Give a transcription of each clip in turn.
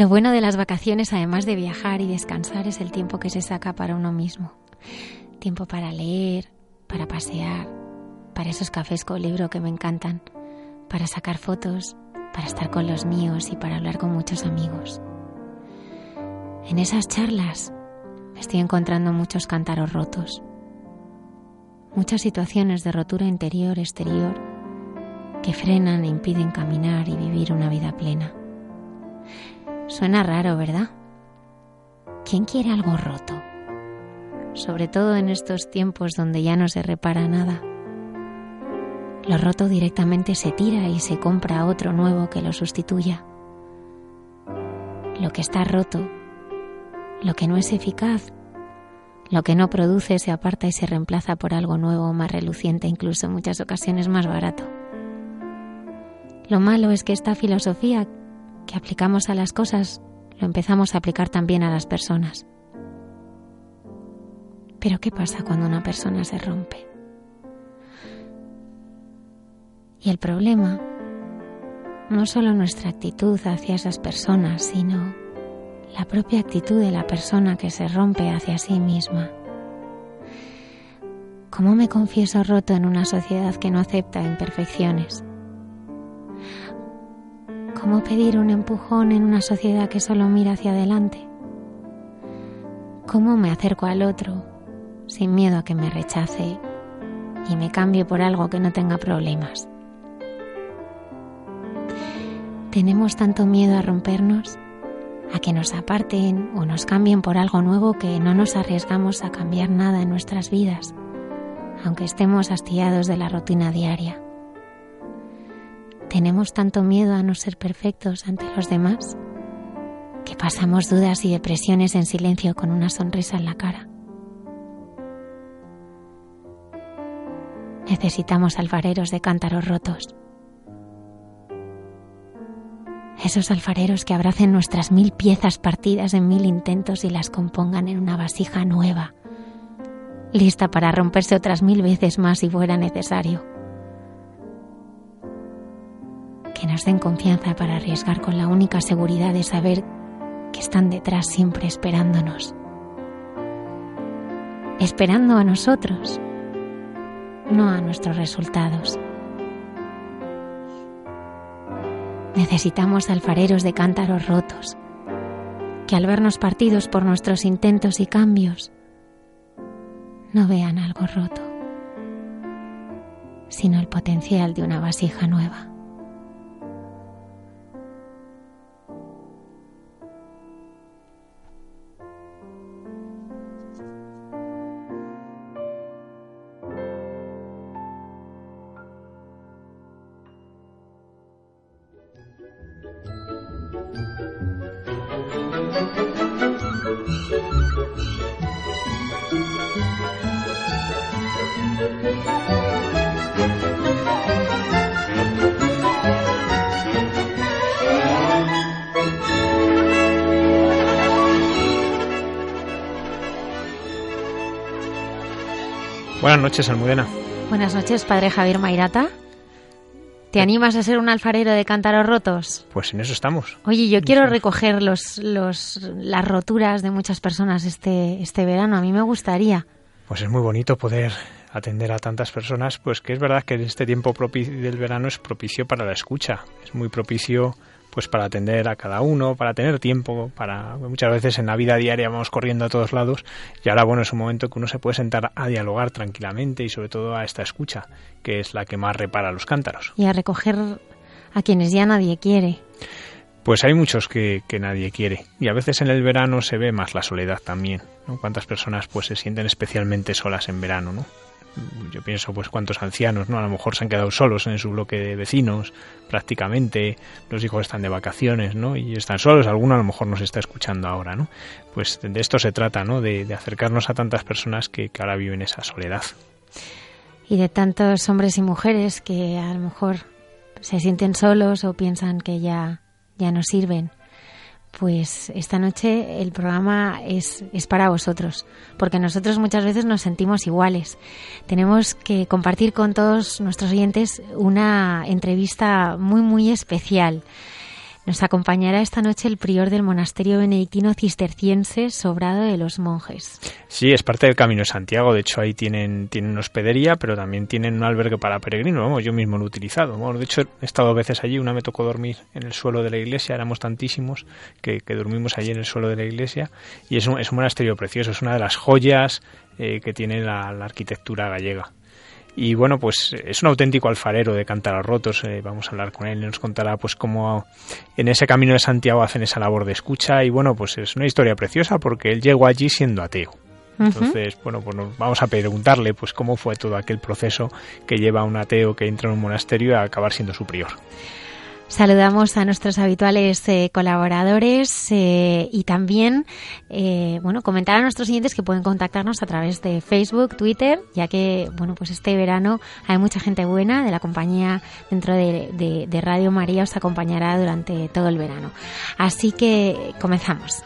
Lo bueno de las vacaciones, además de viajar y descansar, es el tiempo que se saca para uno mismo. Tiempo para leer, para pasear, para esos cafés con libro que me encantan, para sacar fotos, para estar con los míos y para hablar con muchos amigos. En esas charlas estoy encontrando muchos cántaros rotos, muchas situaciones de rotura interior-exterior que frenan e impiden caminar y vivir una vida plena. Suena raro, ¿verdad? ¿Quién quiere algo roto? Sobre todo en estos tiempos donde ya no se repara nada. Lo roto directamente se tira y se compra otro nuevo que lo sustituya. Lo que está roto, lo que no es eficaz, lo que no produce se aparta y se reemplaza por algo nuevo, más reluciente, incluso en muchas ocasiones más barato. Lo malo es que esta filosofía que aplicamos a las cosas lo empezamos a aplicar también a las personas. Pero ¿qué pasa cuando una persona se rompe? Y el problema no solo nuestra actitud hacia esas personas, sino la propia actitud de la persona que se rompe hacia sí misma. ¿Cómo me confieso roto en una sociedad que no acepta imperfecciones? ¿Cómo pedir un empujón en una sociedad que solo mira hacia adelante? ¿Cómo me acerco al otro sin miedo a que me rechace y me cambie por algo que no tenga problemas? Tenemos tanto miedo a rompernos, a que nos aparten o nos cambien por algo nuevo que no nos arriesgamos a cambiar nada en nuestras vidas, aunque estemos hastiados de la rutina diaria. Tenemos tanto miedo a no ser perfectos ante los demás que pasamos dudas y depresiones en silencio con una sonrisa en la cara. Necesitamos alfareros de cántaros rotos. Esos alfareros que abracen nuestras mil piezas partidas en mil intentos y las compongan en una vasija nueva, lista para romperse otras mil veces más si fuera necesario que nos den confianza para arriesgar con la única seguridad de saber que están detrás siempre esperándonos. Esperando a nosotros, no a nuestros resultados. Necesitamos alfareros de cántaros rotos, que al vernos partidos por nuestros intentos y cambios, no vean algo roto, sino el potencial de una vasija nueva. Noches, Almudena. Buenas noches, padre Javier Mairata. ¿Te animas a ser un alfarero de cántaros rotos? Pues en eso estamos. Oye, yo quiero recoger los, los, las roturas de muchas personas este, este verano. A mí me gustaría. Pues es muy bonito poder atender a tantas personas, pues que es verdad que este tiempo del verano es propicio para la escucha. Es muy propicio pues para atender a cada uno, para tener tiempo, para muchas veces en la vida diaria vamos corriendo a todos lados y ahora bueno es un momento que uno se puede sentar a dialogar tranquilamente y sobre todo a esta escucha que es la que más repara los cántaros. Y a recoger a quienes ya nadie quiere. Pues hay muchos que, que, nadie quiere y a veces en el verano se ve más la soledad también. ¿no? Cuántas personas pues se sienten especialmente solas en verano, ¿no? Yo pienso pues cuántos ancianos, ¿no? A lo mejor se han quedado solos en su bloque de vecinos, prácticamente, los hijos están de vacaciones, ¿no? Y están solos, alguno a lo mejor nos está escuchando ahora, ¿no? Pues de esto se trata, ¿no? De, acercarnos a tantas personas que, que ahora viven esa soledad. Y de tantos hombres y mujeres que a lo mejor se sienten solos o piensan que ya, ya no sirven pues esta noche el programa es, es, para vosotros, porque nosotros muchas veces nos sentimos iguales. Tenemos que compartir con todos nuestros oyentes una entrevista muy, muy especial. Nos acompañará esta noche el prior del monasterio benedictino cisterciense Sobrado de los Monjes. Sí, es parte del Camino de Santiago. De hecho, ahí tienen, tienen hospedería, pero también tienen un albergue para peregrinos. Vamos, yo mismo lo he utilizado. Bueno, de hecho, he estado veces allí. Una me tocó dormir en el suelo de la iglesia. Éramos tantísimos que, que dormimos allí en el suelo de la iglesia. Y es un, es un monasterio precioso. Es una de las joyas eh, que tiene la arquitectura gallega. Y bueno, pues es un auténtico alfarero de cántaros rotos. Eh, vamos a hablar con él y nos contará pues cómo en ese camino de Santiago hacen esa labor de escucha. Y bueno, pues es una historia preciosa porque él llegó allí siendo ateo. Entonces, bueno, pues nos vamos a preguntarle pues cómo fue todo aquel proceso que lleva a un ateo que entra en un monasterio a acabar siendo su prior. Saludamos a nuestros habituales eh, colaboradores eh, y también, eh, bueno, comentar a nuestros siguientes que pueden contactarnos a través de Facebook, Twitter, ya que, bueno, pues este verano hay mucha gente buena de la compañía dentro de, de, de Radio María os acompañará durante todo el verano. Así que comenzamos.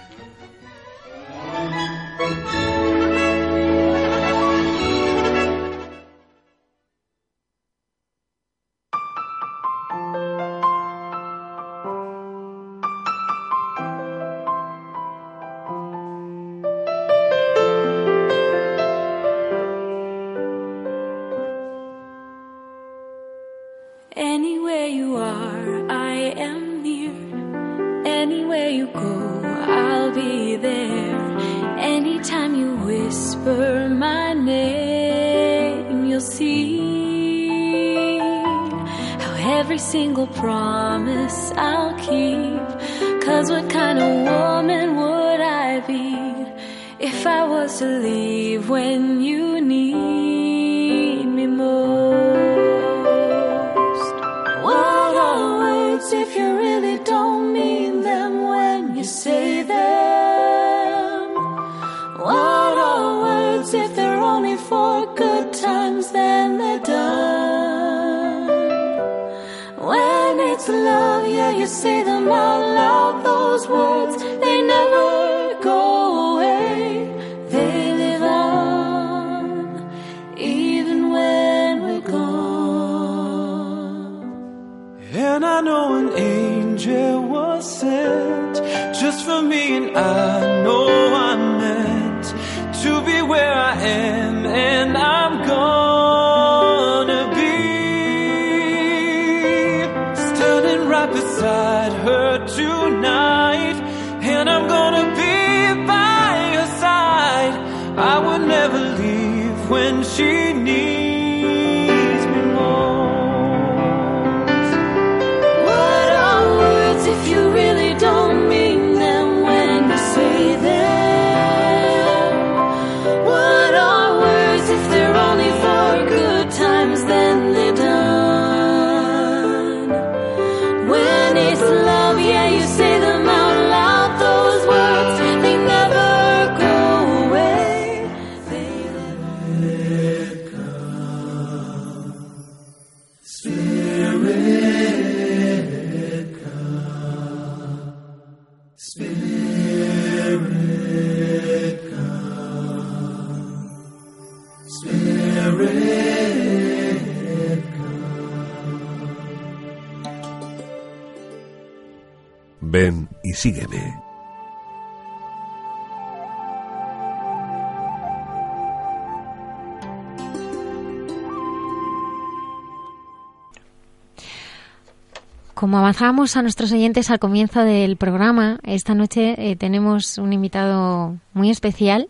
Avanzábamos a nuestros oyentes al comienzo del programa, esta noche eh, tenemos un invitado muy especial.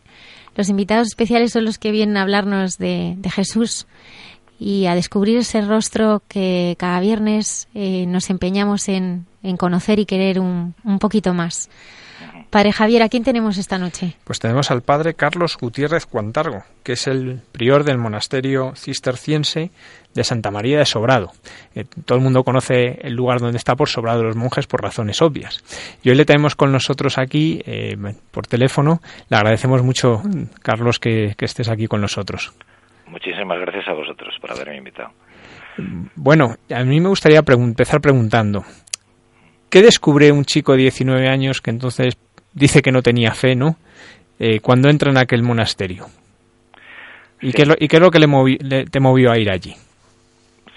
Los invitados especiales son los que vienen a hablarnos de, Jesús y a descubrir ese rostro que cada viernes eh, nos empeñamos en, conocer y querer un poquito más. Padre Javier, ¿a quién tenemos esta noche? Pues tenemos al padre Carlos Gutiérrez Cuantargo, que es el prior del monasterio cisterciense de Santa María de Sobrado. Eh, todo el mundo conoce el lugar donde está por Sobrado de los Monjes por razones obvias. Y hoy le tenemos con nosotros aquí eh, por teléfono. Le agradecemos mucho, Carlos, que, que estés aquí con nosotros. Muchísimas gracias a vosotros por haberme invitado. Bueno, a mí me gustaría pregun empezar preguntando, ¿qué descubre un chico de 19 años que entonces dice que no tenía fe, ¿no? Eh, cuando entra en aquel monasterio. ¿Y, sí. qué, es lo, ¿Y qué es lo que le, movi le, te movió a ir allí?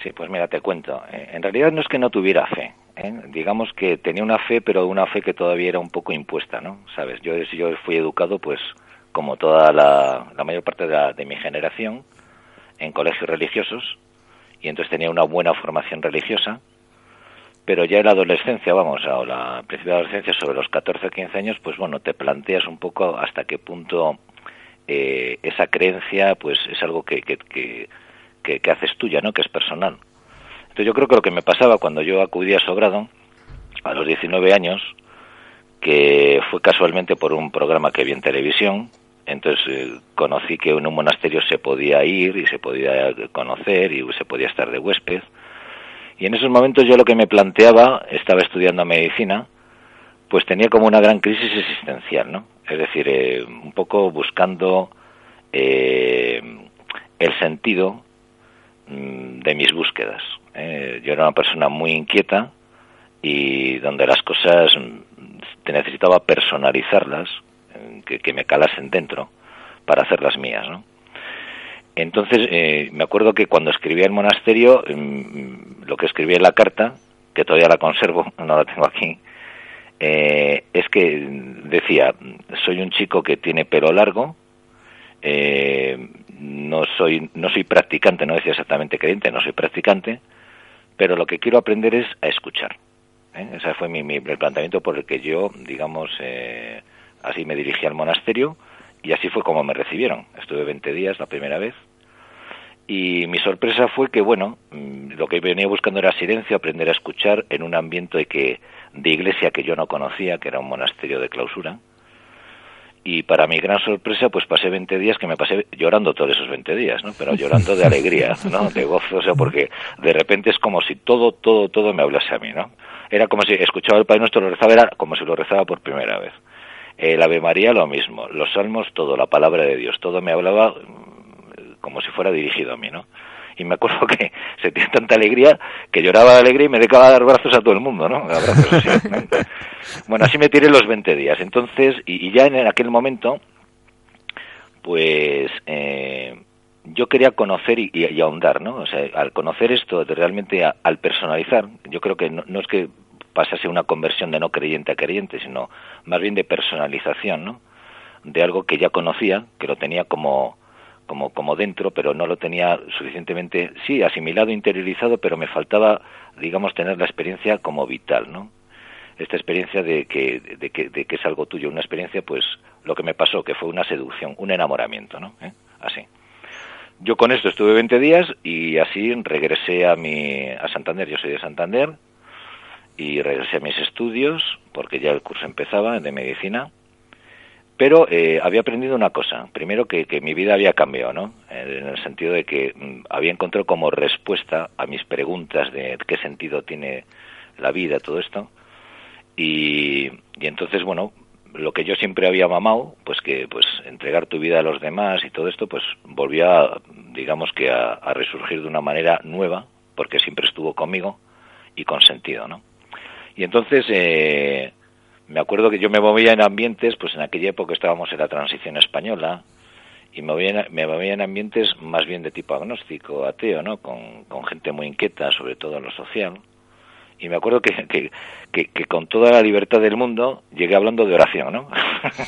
Sí, pues mira, te cuento. Eh, en realidad no es que no tuviera fe. ¿eh? Digamos que tenía una fe, pero una fe que todavía era un poco impuesta, ¿no? Sabes, yo, fui educado, pues, como toda la, la mayor parte de, la, de mi generación, en colegios religiosos, y entonces tenía una buena formación religiosa, pero ya en la adolescencia, vamos, o la principio de adolescencia, sobre los 14 o 15 años, pues bueno, te planteas un poco hasta qué punto eh, esa creencia pues es algo que, que, que, que, que haces tuya, ¿no? Que es personal. Entonces yo creo que lo que me pasaba cuando yo acudí a Sobrado, a los 19 años, que fue casualmente por un programa que vi en televisión, entonces eh, conocí que en un monasterio se podía ir y se podía conocer y se podía estar de huésped, y en esos momentos yo lo que me planteaba, estaba estudiando medicina, pues tenía como una gran crisis existencial, ¿no? Es decir, eh, un poco buscando eh, el sentido mmm, de mis búsquedas. Eh, yo era una persona muy inquieta y donde las cosas te necesitaba personalizarlas, que, que me calasen dentro para hacerlas mías, ¿no? Entonces, eh, me acuerdo que cuando escribía el monasterio, mmm, lo que escribía en la carta, que todavía la conservo, no la tengo aquí, eh, es que decía, soy un chico que tiene pelo largo, eh, no soy no soy practicante, no decía exactamente creyente, no soy practicante, pero lo que quiero aprender es a escuchar. ¿eh? Ese fue mi, mi, planteamiento por el que yo, digamos, eh, así me dirigí al monasterio y así fue como me recibieron. Estuve 20 días la primera vez y mi sorpresa fue que, bueno, mm, lo que venía buscando era silencio, aprender a escuchar en un ambiente de, que, de iglesia que yo no conocía, que era un monasterio de clausura. Y para mi gran sorpresa, pues pasé 20 días que me pasé llorando todos esos 20 días, ¿no? Pero llorando de alegría, ¿no? De gozo, o sea, porque de repente es como si todo, todo, todo me hablase a mí, ¿no? Era como si escuchaba el Padre Nuestro, lo rezaba, era como si lo rezaba por primera vez. El Ave María lo mismo, los salmos todo, la palabra de Dios, todo me hablaba como si fuera dirigido a mí, ¿no? Y me acuerdo que sentía tanta alegría que lloraba de alegría y me dedicaba a dar brazos a todo el mundo, ¿no? Abrazos así. bueno, así me tiré los 20 días. Entonces, y, y ya en aquel momento, pues eh, yo quería conocer y, y, y, ahondar, ¿no? O sea, al conocer esto, realmente a, al personalizar, yo creo que no, no, es que pasase una conversión de no creyente a creyente, sino más bien de personalización, ¿no? De algo que ya conocía, que lo tenía como como, como dentro, pero no lo tenía suficientemente, sí, asimilado, interiorizado, pero me faltaba, digamos, tener la experiencia como vital, ¿no? Esta experiencia de que, de que, de que es algo tuyo, una experiencia, pues, lo que me pasó, que fue una seducción, un enamoramiento, ¿no? ¿Eh? Así. Yo con esto estuve 20 días y así regresé a, mi, a Santander, yo soy de Santander, y regresé a mis estudios, porque ya el curso empezaba de medicina, pero eh, había aprendido una cosa. Primero que, que, mi vida había cambiado, ¿no? En el sentido de que mm, había encontrado como respuesta a mis preguntas de qué sentido tiene la vida, todo esto. Y, y entonces, bueno, lo que yo siempre había mamado, pues que pues entregar tu vida a los demás y todo esto, pues volvía, digamos que a, a resurgir de una manera nueva, porque siempre estuvo conmigo y con sentido, ¿no? Y entonces, eh, me acuerdo que yo me movía en ambientes, pues en aquella época estábamos en la transición española, y me movía, en, me movía en ambientes más bien de tipo agnóstico, ateo, ¿no? Con, con gente muy inquieta, sobre todo en lo social. Y me acuerdo que, que, que, que, con toda la libertad del mundo llegué hablando de oración, ¿no?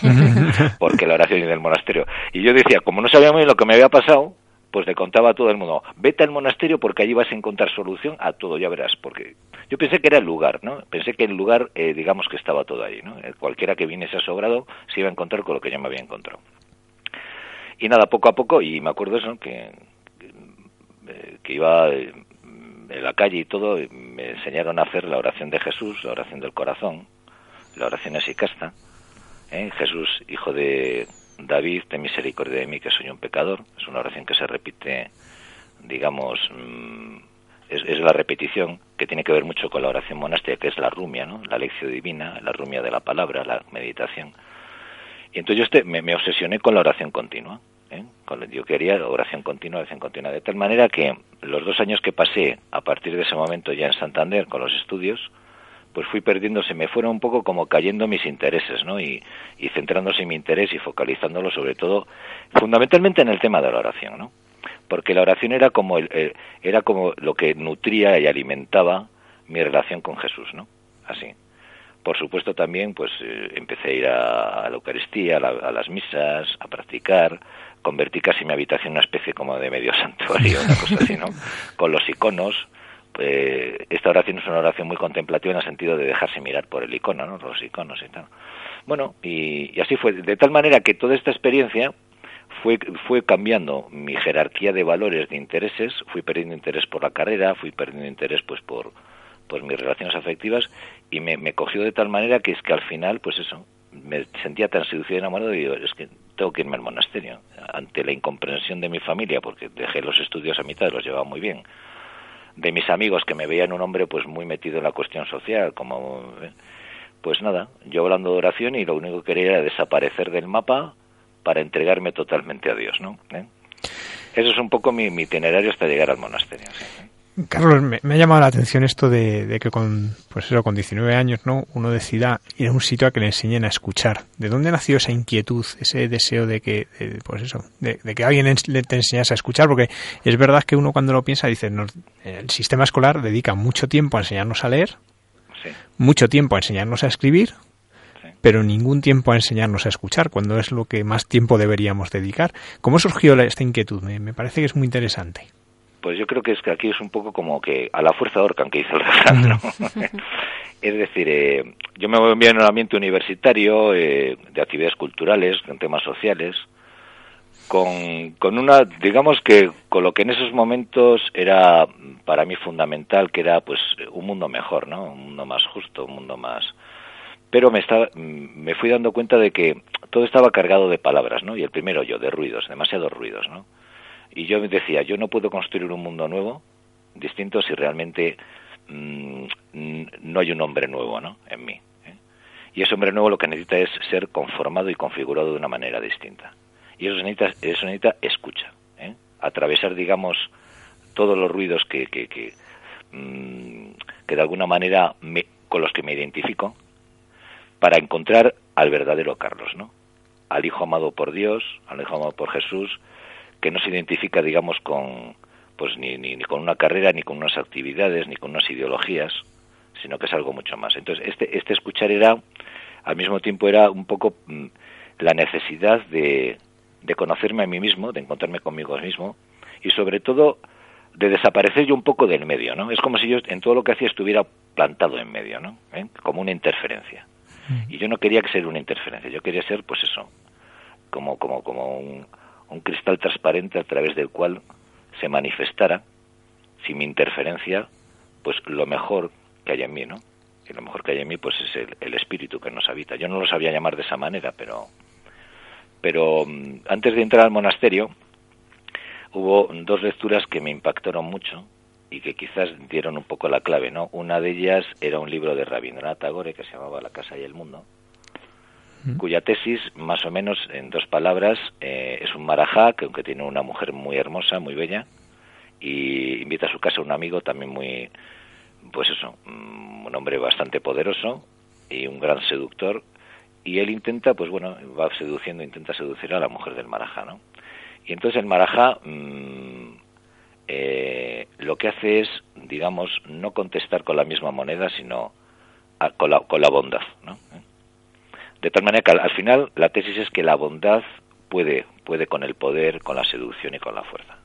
Porque la oración y del monasterio. Y yo decía, como no sabía muy bien lo que me había pasado, pues le contaba a todo el mundo, vete al monasterio porque allí vas a encontrar solución a todo, ya verás, porque yo pensé que era el lugar, ¿no? Pensé que el lugar, eh, digamos que estaba todo ahí, ¿no? Eh, cualquiera que viniese a Sogrado se iba a encontrar con lo que yo me había encontrado. Y nada, poco a poco, y me acuerdo eso, que, que iba en la calle y todo, me enseñaron a hacer la oración de Jesús, la oración del corazón, la oración esicasta, ¿eh? Jesús, hijo de David, ten misericordia de mí que soy un pecador. Es una oración que se repite, digamos, mm, es, la repetición que tiene que ver mucho con la oración monástica, que es la rumia, ¿no? La lección divina, la rumia de la palabra, la meditación. Y entonces yo este, me, obsesioné con la oración continua. ¿eh? yo quería oración continua, oración continua. De tal manera que los dos años que pasé a partir de ese momento ya en Santander con los estudios, pues fui perdiendo, se me fueron un poco como cayendo mis intereses, ¿no? Y, y centrándose en mi interés y focalizándolo sobre todo, fundamentalmente en el tema de la oración, ¿no? Porque la oración era como, el, era como lo que nutría y alimentaba mi relación con Jesús, ¿no? Así. Por supuesto también, pues eh, empecé a ir a, la Eucaristía, a, las misas, a practicar, convertí casi mi habitación en una especie como de medio santuario, una cosa así, ¿no? Con los iconos, eh, esta oración es una oración muy contemplativa en el sentido de dejarse mirar por el icono, ¿no? los iconos y tal. Bueno, y, así fue, de tal manera que toda esta experiencia fue, fue cambiando mi jerarquía de valores, de intereses, fui perdiendo interés por la carrera, fui perdiendo interés pues por, por mis relaciones afectivas y me, me cogió de tal manera que es que al final, pues eso, me sentía tan seducido y enamorado y digo, es que tengo que irme al monasterio. Ante la incomprensión de mi familia, porque dejé los estudios a mitad, los llevaba muy bien, de mis amigos que me veían un hombre pues muy metido en la cuestión social, como eh, pues nada, yo hablando de oración y lo único que quería era desaparecer del mapa para entregarme totalmente a Dios, ¿no? ¿Eh? Eso es un poco mi, itinerario hasta llegar al monasterio. Carlos, me, ha llamado la atención esto de, que con, pues eso, con 19 años, ¿no? Uno decida ir a un sitio a que le enseñen a escuchar. ¿De dónde nació esa inquietud, ese deseo de que, pues eso, de, que alguien le te enseñase a escuchar? Porque es verdad que uno cuando lo piensa dice, el sistema escolar dedica mucho tiempo a enseñarnos a leer, mucho tiempo a enseñarnos a escribir, pero ningún tiempo a enseñarnos a escuchar, cuando es lo que más tiempo deberíamos dedicar. ¿Cómo surgió esta inquietud? me parece que es muy interesante. Pues yo creo que es que aquí es un poco como que a la fuerza orcan que hizo el refrán, ¿no? es decir, eh, yo me voy en un ambiente universitario, eh, de actividades culturales, en temas sociales, con, con una, digamos que con lo que en esos momentos era para mí fundamental, que era pues un mundo mejor, ¿no? Un mundo más justo, un mundo más... Pero me, estaba, me fui dando cuenta de que todo estaba cargado de palabras, ¿no? Y el primero yo, de ruidos, demasiados ruidos, ¿no? Y yo decía, yo no puedo construir un mundo nuevo, distinto, si realmente mm, no hay un hombre nuevo ¿no? en mí. ¿eh? Y ese hombre nuevo lo que necesita es ser conformado y configurado de una manera distinta. Y eso necesita, eso necesita escucha. ¿eh? Atravesar, digamos, todos los ruidos que, que, que, mm, que de alguna manera me, con los que me identifico para encontrar al verdadero Carlos, ¿no? Al Hijo amado por Dios, al Hijo amado por Jesús, que no se identifica, digamos, con pues ni, ni, con una carrera, ni con unas actividades, ni con unas ideologías, sino que es algo mucho más. Entonces, este, este escuchar era, al mismo tiempo, era un poco mm, la necesidad de, de conocerme a mí mismo, de encontrarme conmigo mismo, y sobre todo de desaparecer yo un poco del medio, ¿no? Es como si yo en todo lo que hacía estuviera plantado en medio, ¿no? ¿Eh? Como una interferencia. Y yo no quería que ser una interferencia, yo quería ser, pues eso, como, como, como un, un cristal transparente a través del cual se manifestara, sin mi interferencia, pues lo mejor que hay en mí, ¿no? Y lo mejor que hay en mí, pues es el, espíritu que nos habita. Yo no lo sabía llamar de esa manera, pero, pero mm, antes de entrar al monasterio, hubo dos lecturas que me impactaron mucho y que quizás dieron un poco la clave, ¿no? Una de ellas era un libro de Rabindranath Tagore que se llamaba La casa y el mundo, cuya tesis, más o menos en dos palabras, eh, es un marajá, que aunque tiene una mujer muy hermosa, muy bella, y invita a su casa a un amigo también muy, pues eso, mm, un hombre bastante poderoso y un gran seductor, y él intenta, pues bueno, va seduciendo, intenta seducir a la mujer del marajá, ¿no? Y entonces el marajá mm, eh, lo que hace es, digamos, no contestar con la misma moneda, sino con, la, con la bondad, ¿no? De tal manera que al, final la tesis es que la bondad puede, puede con el poder, con la seducción y con la fuerza.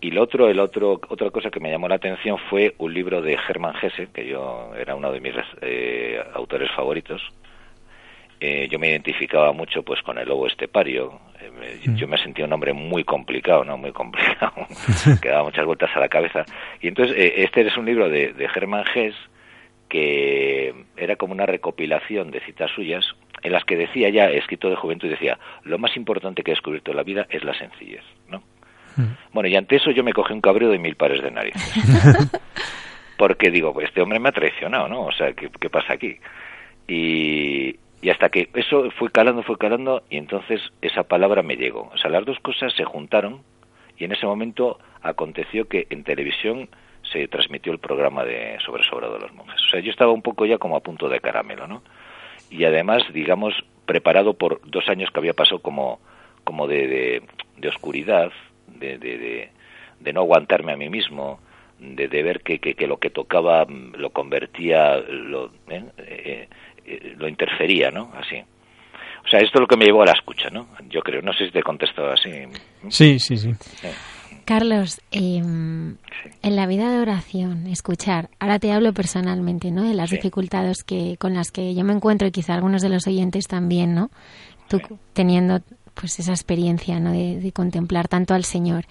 Y lo otro, el otro, otra cosa que me llamó la atención fue un libro de Hermann Hesse, que yo era uno de mis eh, autores favoritos. Eh, yo me identificaba mucho pues con el lobo estepario. Eh, Yo me sentía un hombre muy complicado, ¿no? Muy complicado, que daba muchas vueltas a la cabeza. Y entonces, eh, este es un libro de, de Hermann Hesse que era como una recopilación de citas suyas en las que decía ya, escrito de juventud, decía, lo más importante que he descubierto en la vida es la sencillez, ¿no? Bueno, y ante eso yo me cogí un cabreo de mil pares de narices. Porque digo, pues este hombre me ha traicionado, ¿no? O sea, ¿qué, qué pasa aquí? Y, y hasta que eso fue calando, fue calando, y entonces esa palabra me llegó. O sea, las dos cosas se juntaron y en ese momento aconteció que en televisión se transmitió el programa de sobre sobrado de los monjes. O sea, yo estaba un poco ya como a punto de caramelo, ¿no? Y además, digamos, preparado por dos años que había pasado como, como de, de, de oscuridad, de, de, de, de no aguantarme a mí mismo, de, de ver que, que, que lo que tocaba mm, lo convertía, lo, ¿eh? Eh, eh, lo interfería, ¿no? Así. O sea, esto es lo que me llevó a la escucha, ¿no? Yo creo, no sé si te he contestado así. Sí, sí, sí. Carlos, eh, en la vida de oración, escuchar, ahora te hablo personalmente, ¿no? De las Sí. dificultades que con las que yo me encuentro y quizá algunos de los oyentes también, ¿no? Tú Sí. teniendo pues esa experiencia, ¿no? De, de contemplar tanto al Señor.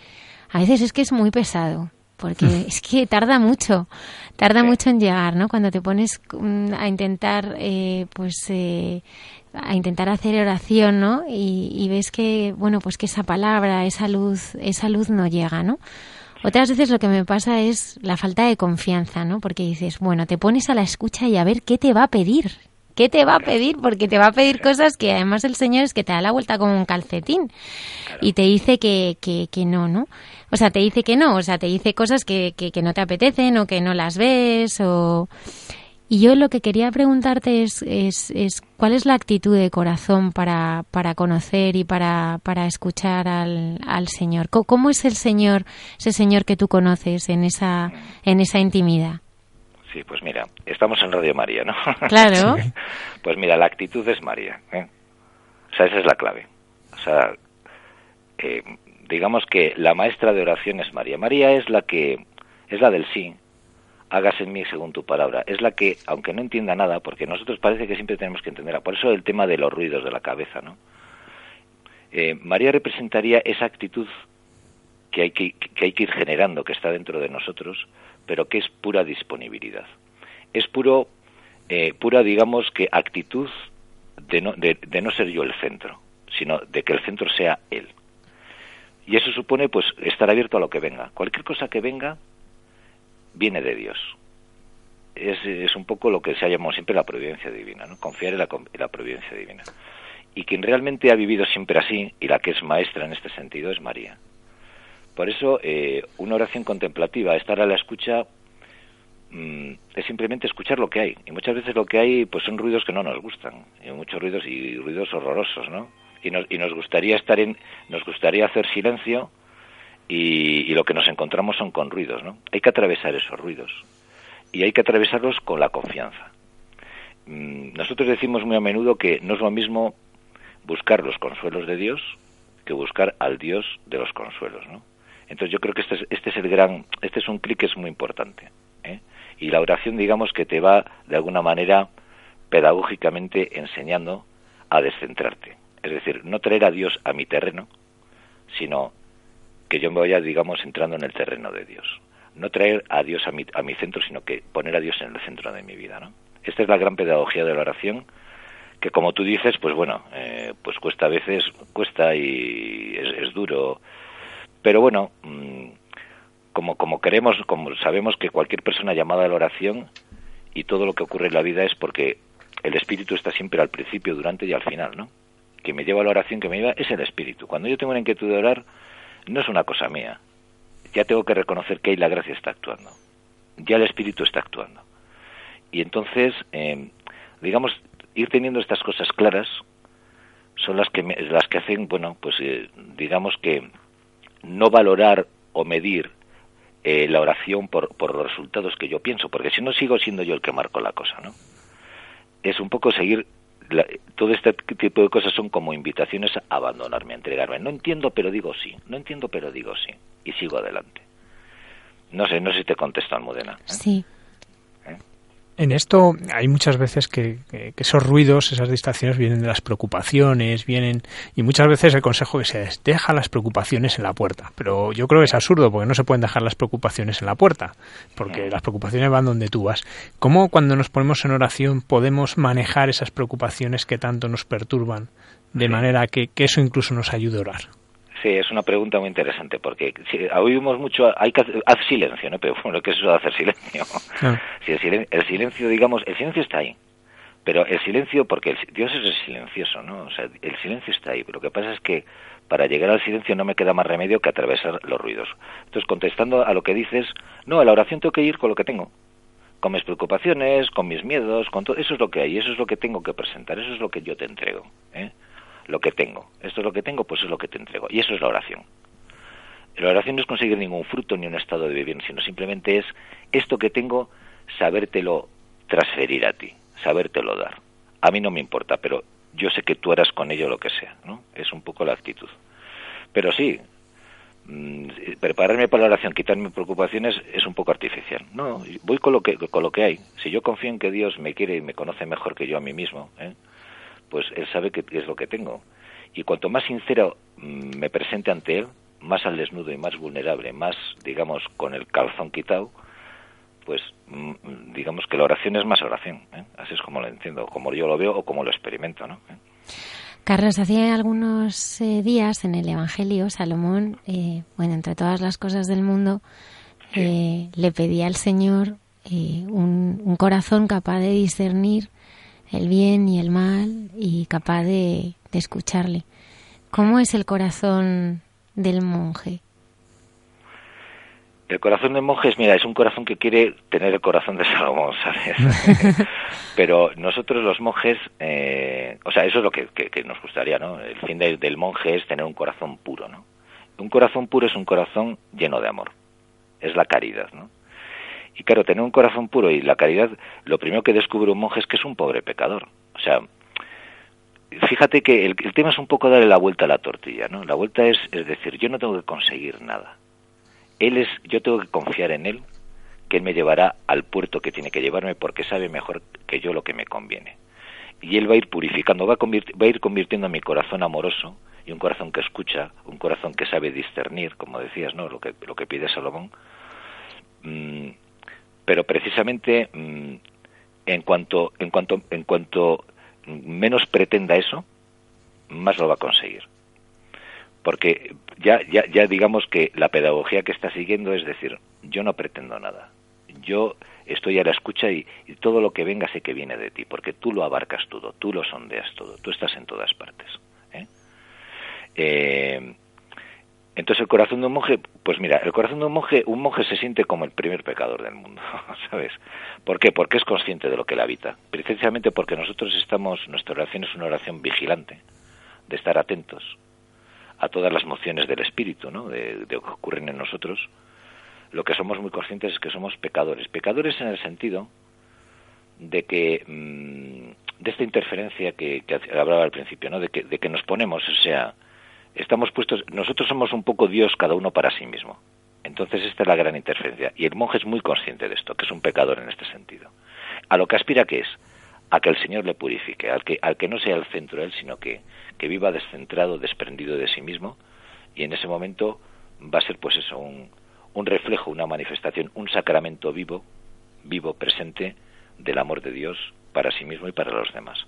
A veces es que es muy pesado, porque es que tarda mucho, tarda Sí. mucho en llegar, ¿no? Cuando te pones mm, a intentar, eh, pues, eh, a intentar hacer oración, ¿no? Y, y ves que, bueno, pues que esa palabra, esa luz, esa luz no llega, ¿no? Otras veces lo que me pasa es la falta de confianza, ¿no? Porque dices, bueno, te pones a la escucha y a ver qué te va a pedir. ¿Qué te va a pedir? Porque te va a pedir cosas que además el Señor es que te da la vuelta como un calcetín y te dice que, que, que no, ¿no? O sea, te dice que no, o sea, te dice cosas que, que, que no te apetecen o que no las ves o... Y yo lo que quería preguntarte es, es, es cuál es la actitud de corazón para, para conocer y para, para escuchar al, al Señor. ¿Cómo, cómo es el Señor, ese Señor que tú conoces en esa, en esa intimidad? Sí, pues mira, estamos en Radio María, ¿no? Claro. Pues mira, la actitud es María. ¿eh? O sea, esa es la clave. O sea, eh, digamos que la maestra de oración es María. María es la que es la del sí. Hágase en mí según tu palabra. Es la que, aunque no entienda nada, porque nosotros parece que siempre tenemos que entenderla. Por eso el tema de los ruidos de la cabeza, ¿no? Eh, María representaría esa actitud que hay que, que hay que ir generando, que está dentro de nosotros, pero que es pura disponibilidad. Es puro, eh, pura, digamos, que actitud de no, de, no ser yo el centro, sino de que el centro sea él. Y eso supone, pues, estar abierto a lo que venga. Cualquier cosa que venga, viene de Dios. Es, es un poco lo que se ha llamado siempre la providencia divina, ¿no? Confiar en la, en la providencia divina. Y quien realmente ha vivido siempre así, y la que es maestra en este sentido, es María. Por eso, eh, una oración contemplativa, estar a la escucha, mm, es simplemente escuchar lo que hay. Y muchas veces lo que hay, pues son ruidos que no nos gustan. Y muchos ruidos y ruidos horrorosos, ¿no? Y nos, y nos gustaría estar en, nos gustaría hacer silencio y, y lo que nos encontramos son con ruidos, ¿no? Hay que atravesar esos ruidos. Y hay que atravesarlos con la confianza. Mm, Nosotros decimos muy a menudo que no es lo mismo buscar los consuelos de Dios que buscar al Dios de los consuelos, ¿no? Entonces yo creo que este es, este es el gran, este es un clic que es muy importante. ¿eh? Y la oración, digamos, que te va de alguna manera pedagógicamente enseñando a descentrarte. Es decir, no traer a Dios a mi terreno, sino que yo me vaya, digamos, entrando en el terreno de Dios. No traer a Dios a mi, a mi centro, sino que poner a Dios en el centro de mi vida, ¿no? Esta es la gran pedagogía de la oración, que como tú dices, pues bueno, eh, pues cuesta a veces, cuesta y es, es duro, pero bueno, mmm, como, como queremos, como sabemos que cualquier persona llamada a la oración y todo lo que ocurre en la vida es porque el espíritu está siempre al principio, durante y al final, ¿no? Que me lleva a la oración, que me lleva, es el espíritu. Cuando yo tengo una inquietud de orar, no es una cosa mía. Ya tengo que reconocer que ahí la gracia está actuando. Ya el espíritu está actuando. Y entonces, eh, digamos, ir teniendo estas cosas claras son las que me, las que hacen, bueno, pues eh, digamos que no valorar o medir eh, la oración por, por los resultados que yo pienso, porque si no sigo siendo yo el que marco la cosa, ¿no? Es un poco seguir todo este tipo de cosas son como invitaciones a abandonarme, a entregarme. No entiendo, pero digo sí. No entiendo, pero digo sí. Y sigo adelante. No sé, no sé si te contesto, Almudena. ¿eh? Sí. En esto hay muchas veces que, que, esos ruidos, esas distracciones vienen de las preocupaciones, vienen y muchas veces el consejo que se es deja las preocupaciones en la puerta. Pero yo creo que es absurdo porque no se pueden dejar las preocupaciones en la puerta, porque las preocupaciones van donde tú vas. ¿Cómo cuando nos ponemos en oración podemos manejar esas preocupaciones que tanto nos perturban de manera que, que eso incluso nos ayude a orar? Sí, es una pregunta muy interesante porque si, oímos mucho, hay que hacer silencio, ¿no? Pero bueno, ¿qué es eso de hacer silencio? Ah. Si el, silencio, el silencio, digamos, el silencio está ahí, pero el silencio, porque el, Dios es silencioso, ¿no? O sea, el silencio está ahí, pero lo que pasa es que para llegar al silencio no me queda más remedio que atravesar los ruidos. Entonces, contestando a lo que dices, no, a la oración tengo que ir con lo que tengo, con mis preocupaciones, con mis miedos, con todo, eso es lo que hay, eso es lo que tengo que presentar, eso es lo que yo te entrego, ¿eh? Lo que tengo. Esto es lo que tengo, pues es lo que te entrego. Y eso es la oración. La oración no es conseguir ningún fruto ni un estado de vivir, sino simplemente es esto que tengo, sabértelo transferir a ti, sabértelo dar. A mí no me importa, pero yo sé que tú harás con ello lo que sea, ¿no? Es un poco la actitud. Pero sí, mm, prepararme para la oración, quitarme preocupaciones es un poco artificial. No, voy con lo que con lo que hay. Si yo confío en que Dios me quiere y me conoce mejor que yo a mí mismo, ¿eh? Pues él sabe qué es lo que tengo. Y cuanto más sincero mm, me presente ante él, más al desnudo y más vulnerable, más, digamos, con el calzón quitado, pues mm, mm, digamos que la oración es más oración. ¿eh? Así es como lo entiendo, como yo lo veo o como lo experimento. ¿no? ¿Eh? Carlos, hace algunos eh, días en el Evangelio, Salomón, bueno, entre todas las cosas del mundo, le pedía al Señor un, un, corazón capaz de discernir el bien y el mal y capaz de, escucharle. ¿Cómo es el corazón del monje? El corazón del monje es, mira, es un corazón que quiere tener el corazón de Salomón, ¿sabes? Pero nosotros los monjes, eh, o sea, eso es lo que, nos gustaría, ¿no? El fin del monje es tener un corazón puro, ¿no? Un corazón puro es un corazón lleno de amor, es la caridad, ¿no? Y claro, tener un corazón puro y la caridad, lo primero que descubre un monje es que es un pobre pecador. O sea, fíjate que el, tema es un poco darle la vuelta a la tortilla, ¿no? La vuelta es, es decir, yo no tengo que conseguir nada. Él es, yo tengo que confiar en él, que él me llevará al puerto que tiene que llevarme porque sabe mejor que yo lo que me conviene. Y él va a ir purificando, va a, va a ir convirtiendo mi corazón amoroso y un corazón que escucha, un corazón que sabe discernir, como decías, ¿no? Lo que, lo que pide Salomón. Mm, pero precisamente mm, en cuanto en cuanto en cuanto menos pretenda eso más lo va a conseguir porque ya ya ya digamos que la pedagogía que está siguiendo es decir yo no pretendo nada yo estoy a la escucha y, todo lo que venga sé que viene de ti porque tú lo abarcas todo tú lo sondeas todo tú estás en todas partes ¿eh? Eh, entonces el corazón de un monje, pues mira, el corazón de un monje, un monje se siente como el primer pecador del mundo, ¿sabes? ¿Por qué? Porque es consciente de lo que le habita. Precisamente porque nosotros estamos, nuestra oración es una oración vigilante, de estar atentos a todas las mociones del espíritu, ¿no? De, lo que ocurren en nosotros. Lo que somos muy conscientes es que somos pecadores. Pecadores en el sentido de que mm, de esta interferencia que, que hablaba al principio, ¿no? De que, de que nos ponemos, o sea, estamos puestos, nosotros somos un poco Dios cada uno para sí mismo. Entonces esta es la gran interferencia. Y el monje es muy consciente de esto, que es un pecador en este sentido. A lo que aspira que es, a que el Señor le purifique, al que, al que no sea el centro él, sino que, que viva descentrado, desprendido de sí mismo, y en ese momento va a ser pues eso, un, un reflejo, una manifestación, un sacramento vivo, vivo, presente del amor de Dios para sí mismo y para los demás.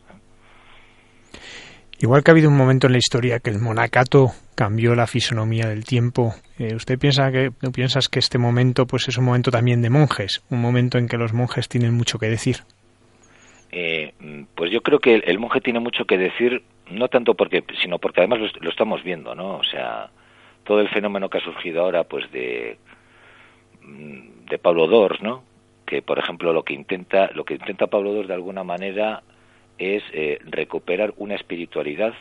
Igual que ha habido un momento en la historia que el monacato cambió la fisonomía del tiempo, eh, ¿usted piensa que piensas que este momento pues es un momento también de monjes, un momento en que los monjes tienen mucho que decir? Eh, pues yo creo que el, monje tiene mucho que decir, no tanto porque, sino porque además lo, estamos viendo, ¿no? O sea, todo el fenómeno que ha surgido ahora, pues de de Pablo Dors, ¿no? Que por ejemplo lo que intenta, lo que intenta Pablo Dors de alguna manera es eh, recuperar una espiritualidad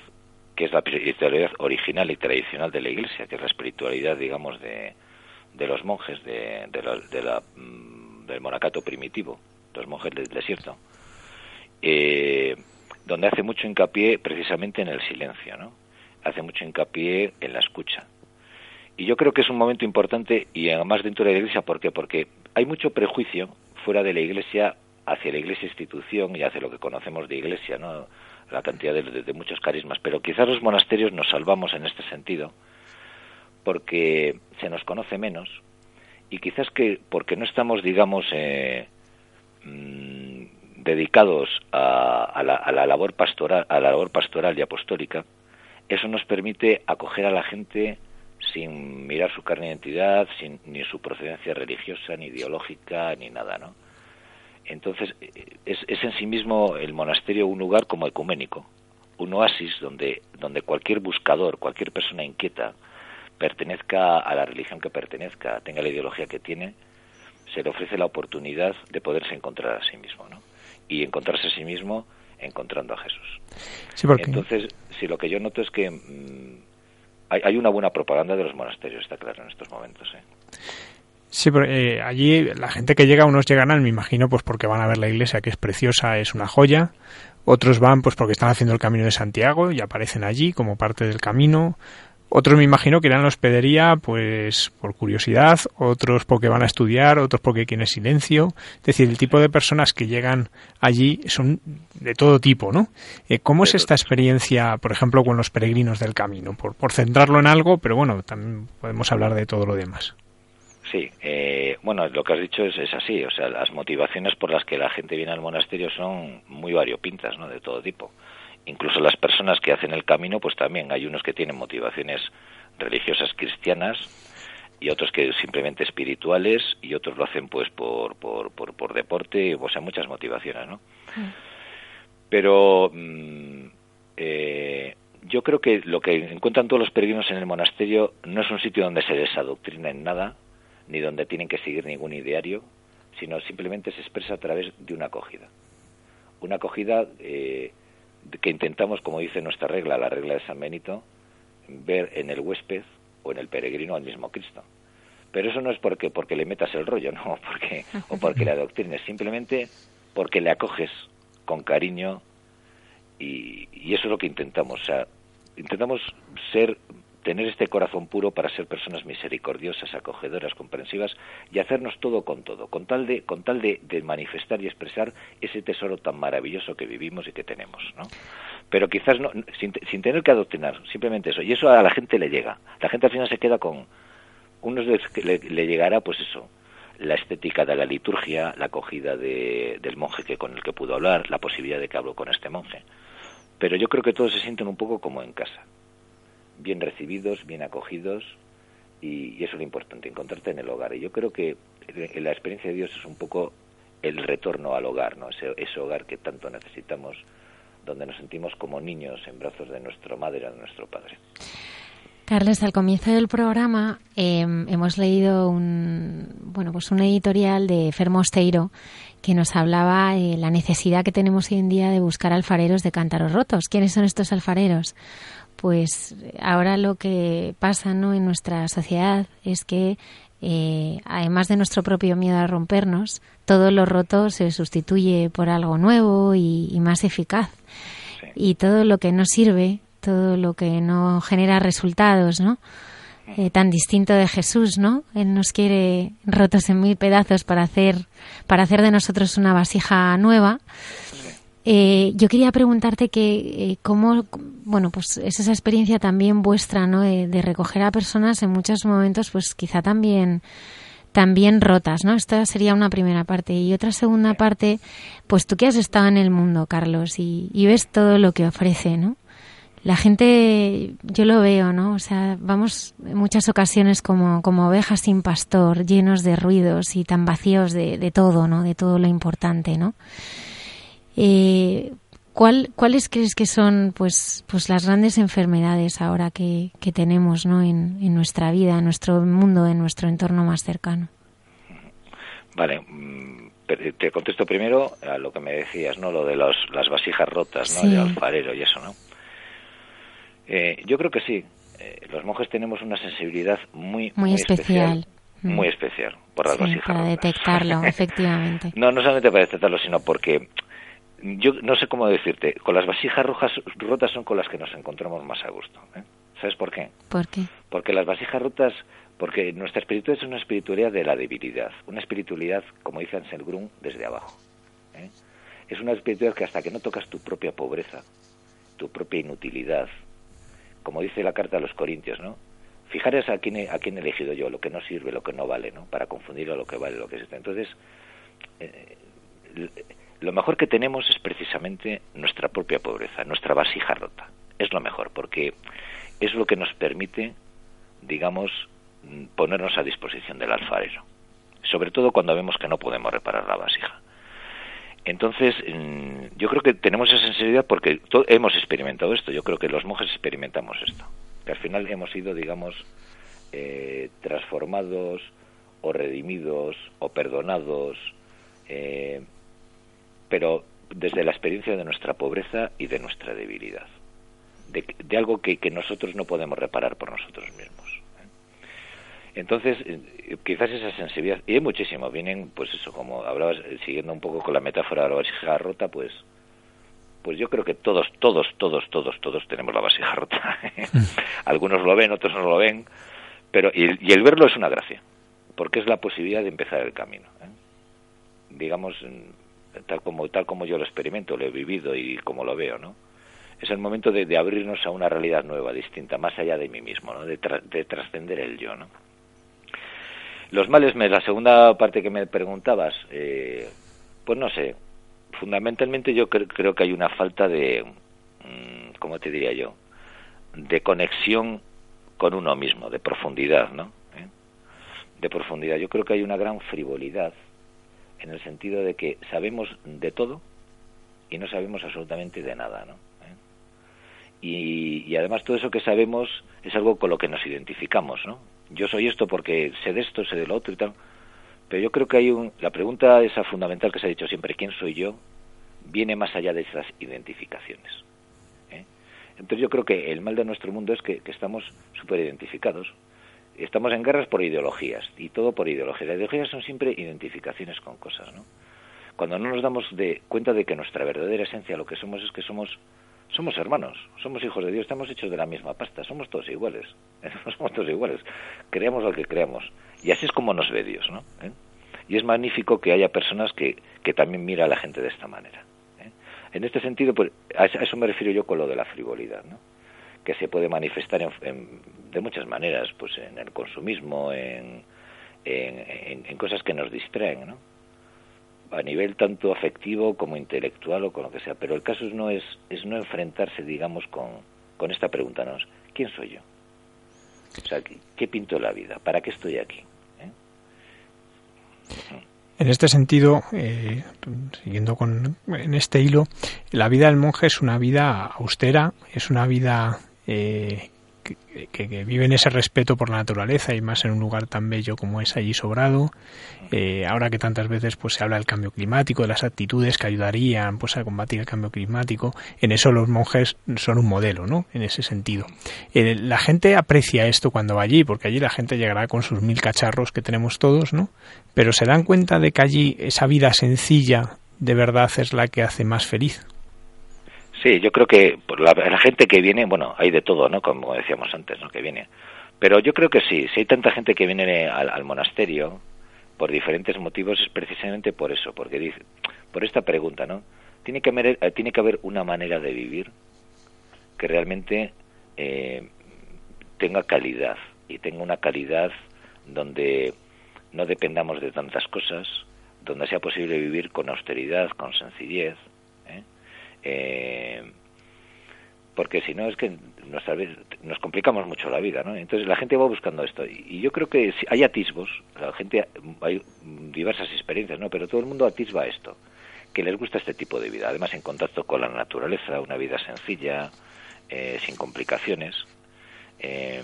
que es la espiritualidad original y tradicional de la Iglesia, que es la espiritualidad, digamos, de, de los monjes de, de, la, mm, del monacato primitivo, los monjes del desierto. Eh, donde hace mucho hincapié precisamente en el silencio, ¿no? Hace mucho hincapié en la escucha. Y yo creo que es un momento importante y además dentro de la Iglesia, ¿por qué? Porque hay mucho prejuicio fuera de la Iglesia hacia la Iglesia institución y hacia lo que conocemos de Iglesia, ¿no? La cantidad de, muchos carismas, pero quizás los monasterios nos salvamos en este sentido porque se nos conoce menos y quizás que porque no estamos, digamos, eh, mm, dedicados a, la, a, la, labor pastoral, a la labor pastoral y apostólica, eso nos permite acoger a la gente sin mirar su carne de identidad, sin, ni su procedencia religiosa, ni ideológica, ni nada, ¿no? Entonces, es, es en sí mismo el monasterio un lugar como ecuménico, un oasis donde, donde cualquier buscador, cualquier persona inquieta, pertenezca a la religión que pertenezca, tenga la ideología que tiene, se le ofrece la oportunidad de poderse encontrar a sí mismo, ¿no? Y encontrarse a sí mismo encontrando a Jesús. Sí, porque... Entonces, si lo que yo noto es que mm, hay, una buena propaganda de los monasterios, está claro, en estos momentos. ¿eh? Sí, pero eh, allí la gente que llega, unos llegan, me imagino, pues porque van a ver la iglesia, que es preciosa, es una joya. Otros van, pues porque están haciendo el camino de Santiago y aparecen allí como parte del camino. Otros me imagino que irán a la hospedería pues por curiosidad, otros porque van a estudiar, otros porque quieren silencio. Es decir, el tipo de personas que llegan allí son de todo tipo, ¿no? Eh, ¿Cómo es esta experiencia, por ejemplo, con los peregrinos del camino? Por, por centrarlo en algo, pero bueno, también podemos hablar de todo lo demás. Sí, eh, bueno, lo que has dicho es, es, así, o sea, las motivaciones por las que la gente viene al monasterio son muy variopintas, ¿no? De todo tipo incluso las personas que hacen el camino, pues también hay unos que tienen motivaciones religiosas cristianas y otros que simplemente espirituales y otros lo hacen pues por, por, por, deporte, o sea, muchas motivaciones, ¿no? Mm. Pero mm, eh, yo creo que lo que encuentran todos los peregrinos en el monasterio no es un sitio donde se desadoctrina en nada, ni donde tienen que seguir ningún ideario, sino simplemente se expresa a través de una acogida. Una acogida eh, que intentamos, como dice nuestra regla, la regla de San Benito, ver en el huésped o en el peregrino al mismo Cristo. Pero eso no es porque, porque le metas el rollo, no, porque, o porque le adoctrines, simplemente porque le acoges con cariño y, y eso es lo que intentamos. O sea, intentamos ser tener este corazón puro para ser personas misericordiosas, acogedoras, comprensivas y hacernos todo con todo, con tal de, con tal de, manifestar y expresar ese tesoro tan maravilloso que vivimos y que tenemos, ¿no? Pero quizás no, sin, tener que adoctrinar, simplemente eso. Y eso a la gente le llega. La gente al final se queda con, unos le, le llegará pues eso, la estética de la liturgia, la acogida de, del monje que con el que pudo hablar, la posibilidad de que hablo con este monje. Pero yo creo que todos se sienten un poco como en casa bien recibidos, bien acogidos y, eso es lo importante, encontrarte en el hogar. Y yo creo que la experiencia de Dios es un poco el retorno al hogar, ¿no? ese, ese hogar que tanto necesitamos, donde nos sentimos como niños en brazos de nuestra madre o de nuestro padre. Carles, al comienzo del programa em, hemos leído un, bueno, pues un editorial de Fermosteiro que nos hablaba de la necesidad que tenemos hoy en día de buscar alfareros de cántaros rotos. ¿Quiénes son estos alfareros? Pues ahora lo que pasa ¿no? en nuestra sociedad es que eh, además de nuestro propio miedo a rompernos, todo lo roto se sustituye por algo nuevo y, más eficaz. Y todo lo que no sirve, todo lo que no genera resultados, ¿no? Eh, tan distinto de Jesús, ¿no? Él nos quiere rotos en mil pedazos para hacer, para hacer de nosotros una vasija nueva. Eh, yo quería preguntarte que eh, cómo, bueno, pues es esa experiencia también vuestra, ¿no? De, recoger a personas en muchos momentos, pues quizá también también rotas, ¿no? Esta sería una primera parte. Y otra segunda parte, pues tú que has estado en el mundo, Carlos, y, ves todo lo que ofrece, ¿no? La gente, yo lo veo, ¿no? O sea, vamos en muchas ocasiones como, como ovejas sin pastor, llenos de ruidos y tan vacíos de, de todo, ¿no? De todo lo importante, ¿no? Eh, ¿cuál, ¿Cuáles crees que son pues, pues las grandes enfermedades ahora que, tenemos ¿no? en, nuestra vida, en nuestro mundo, en nuestro entorno más cercano? Vale, mm, te contesto primero a lo que me decías, ¿no? Lo de las vasijas rotas, ¿no? El alfarero y eso, ¿no? Eh, yo creo que sí. Eh, los monjes tenemos una sensibilidad muy, muy, especial. Muy mm. especial por las vasijas para detectarlo, efectivamente. No, no solamente para detectarlo, sino porque yo no sé cómo decirte, con las vasijas rojas rotas son con las que nos encontramos más a gusto. ¿eh? ¿Sabes por qué? ¿Por qué? Porque las vasijas rotas, porque nuestra espiritualidad es una espiritualidad de la debilidad, una espiritualidad, como dice Ansel Grun, desde abajo. ¿eh? Es una espiritualidad que hasta que no tocas tu propia pobreza, tu propia inutilidad, como dice la carta a los Corintios, ¿no? Fijaros a quién, he, a quién he elegido yo, lo que no sirve, lo que no vale, ¿no? Para confundir a lo que vale, lo que es. Entonces, eh, lo mejor que tenemos es precisamente nuestra propia pobreza, nuestra vasija rota. Es lo mejor, porque es lo que nos permite, digamos, ponernos a disposición del alfarero. Sobre todo cuando vemos que no podemos reparar la vasija. Entonces, mm, yo creo que tenemos esa sensibilidad porque hemos experimentado esto. Yo creo que los monjes experimentamos esto. Que al final hemos sido, digamos, eh, transformados o redimidos o perdonados, eh, pero desde la experiencia de nuestra pobreza y de nuestra debilidad. De, algo que, que nosotros no podemos reparar por nosotros mismos. Entonces, eh, quizás esa sensibilidad, y hay muchísimo, vienen, pues eso, como hablabas, eh, siguiendo un poco con la metáfora de la vasija rota, pues pues yo creo que todos, todos, todos, todos, todos tenemos la vasija rota. Algunos lo ven, otros no lo ven, pero y, el verlo es una gracia, porque es la posibilidad de empezar el camino. ¿eh? Digamos, tal como tal como yo lo experimento, lo he vivido y como lo veo, ¿no? Es el momento de, abrirnos a una realidad nueva, distinta, más allá de mí mismo, ¿no? De, de trascender el yo, ¿no? Los males, la segunda parte que me preguntabas, eh, pues no sé, fundamentalmente yo creo que hay una falta de, mm, ¿cómo te diría yo? De conexión con uno mismo, de profundidad, ¿no? ¿Eh? De profundidad. Yo creo que hay una gran frivolidad en el sentido de que sabemos de todo y no sabemos absolutamente de nada, ¿no? ¿Eh? Y, y, además todo eso que sabemos es algo con lo que nos identificamos, ¿no? yo soy esto porque sé de esto, sé de lo otro y tal. Pero yo creo que hay un, la pregunta esa fundamental que se ha dicho siempre, ¿quién soy yo? viene más allá de esas identificaciones. ¿eh? Entonces yo creo que el mal de nuestro mundo es que, estamos súper identificados. Estamos en guerras por ideologías y todo por ideologías. Las ideologías son siempre identificaciones con cosas, ¿no? Cuando no nos damos de cuenta de que nuestra verdadera esencia, lo que somos es que somos somos hermanos, somos hijos de Dios, estamos hechos de la misma pasta, somos todos iguales, somos todos iguales, creamos lo que creamos. Y así es como nos ve Dios, ¿no? ¿Eh? Y es magnífico que haya personas que, que también mira a la gente de esta manera. ¿eh? En este sentido, pues, a eso me refiero yo con lo de la frivolidad, ¿no? Que se puede manifestar de muchas maneras, pues en el consumismo, en, en, en cosas que nos distraen, ¿no? a nivel tanto afectivo como intelectual o con lo que sea. Pero el caso no es, es no enfrentarse, digamos, con, con esta pregunta, ¿no? ¿Quién soy yo? O sea, ¿qué, pinto en la vida? ¿Para qué estoy aquí? ¿Eh? En este sentido, eh, siguiendo con en este hilo, la vida del monje es una vida austera, es una vida eh, que, viven ese respeto por la naturaleza y más en un lugar tan bello como es allí sobrado. Eh, ahora que tantas veces pues se habla del cambio climático, de las actitudes que ayudarían pues a combatir el cambio climático, en eso los monjes son un modelo, ¿no? En ese sentido. Eh, la gente aprecia esto cuando va allí, porque allí la gente llegará con sus mil cacharros que tenemos todos, ¿no? Pero se dan cuenta de que allí esa vida sencilla de verdad es la que hace más feliz. Sí, yo creo que la, gente que viene, bueno, hay de todo, ¿no? Como decíamos antes, ¿no? Que viene. Pero yo creo que sí, si hay tanta gente que viene al, monasterio por diferentes motivos es precisamente por eso, porque dice, por esta pregunta, ¿no? Tiene que haber, eh, tiene que haber una manera de vivir que realmente eh, tenga calidad y tenga una calidad donde no dependamos de tantas cosas, donde sea posible vivir con austeridad, con sencillez, eh, porque si no es que nos, nos complicamos mucho la vida, ¿no? Entonces la gente va buscando esto y yo creo que hay atisbos, la gente hay diversas experiencias, ¿no? Pero todo el mundo atisba esto, que les gusta este tipo de vida, además en contacto con la naturaleza, una vida sencilla, eh, sin complicaciones. Eh,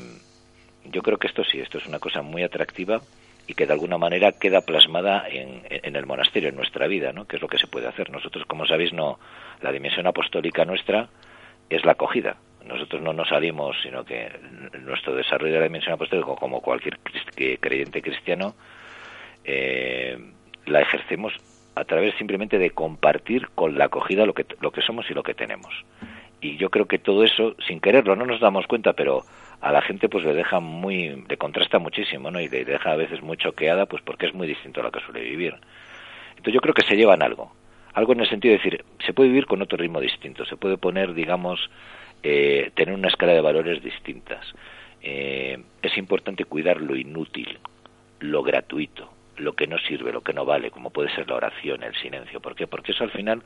yo creo que esto sí, esto es una cosa muy atractiva y que de alguna manera queda plasmada en, en, el monasterio, en nuestra vida, ¿no? que es lo que se puede hacer. Nosotros, como sabéis, no la dimensión apostólica nuestra es la acogida. Nosotros no nos salimos, sino que nuestro desarrollo de la dimensión apostólica, como cualquier creyente cristiano, eh, la ejercemos a través simplemente de compartir con la acogida lo que, lo que somos y lo que tenemos. Y yo creo que todo eso, sin quererlo, no nos damos cuenta, pero a la gente pues le deja muy, le contrasta muchísimo, ¿no? Y le deja a veces muy choqueada, pues porque es muy distinto a lo que suele vivir. Entonces yo creo que se llevan algo. Algo en el sentido de decir, se puede vivir con otro ritmo distinto, se puede poner, digamos, eh, tener una escala de valores distintas. Eh, es importante cuidar lo inútil, lo gratuito, lo que no sirve, lo que no vale, como puede ser la oración, el silencio. ¿Por qué? Porque eso al final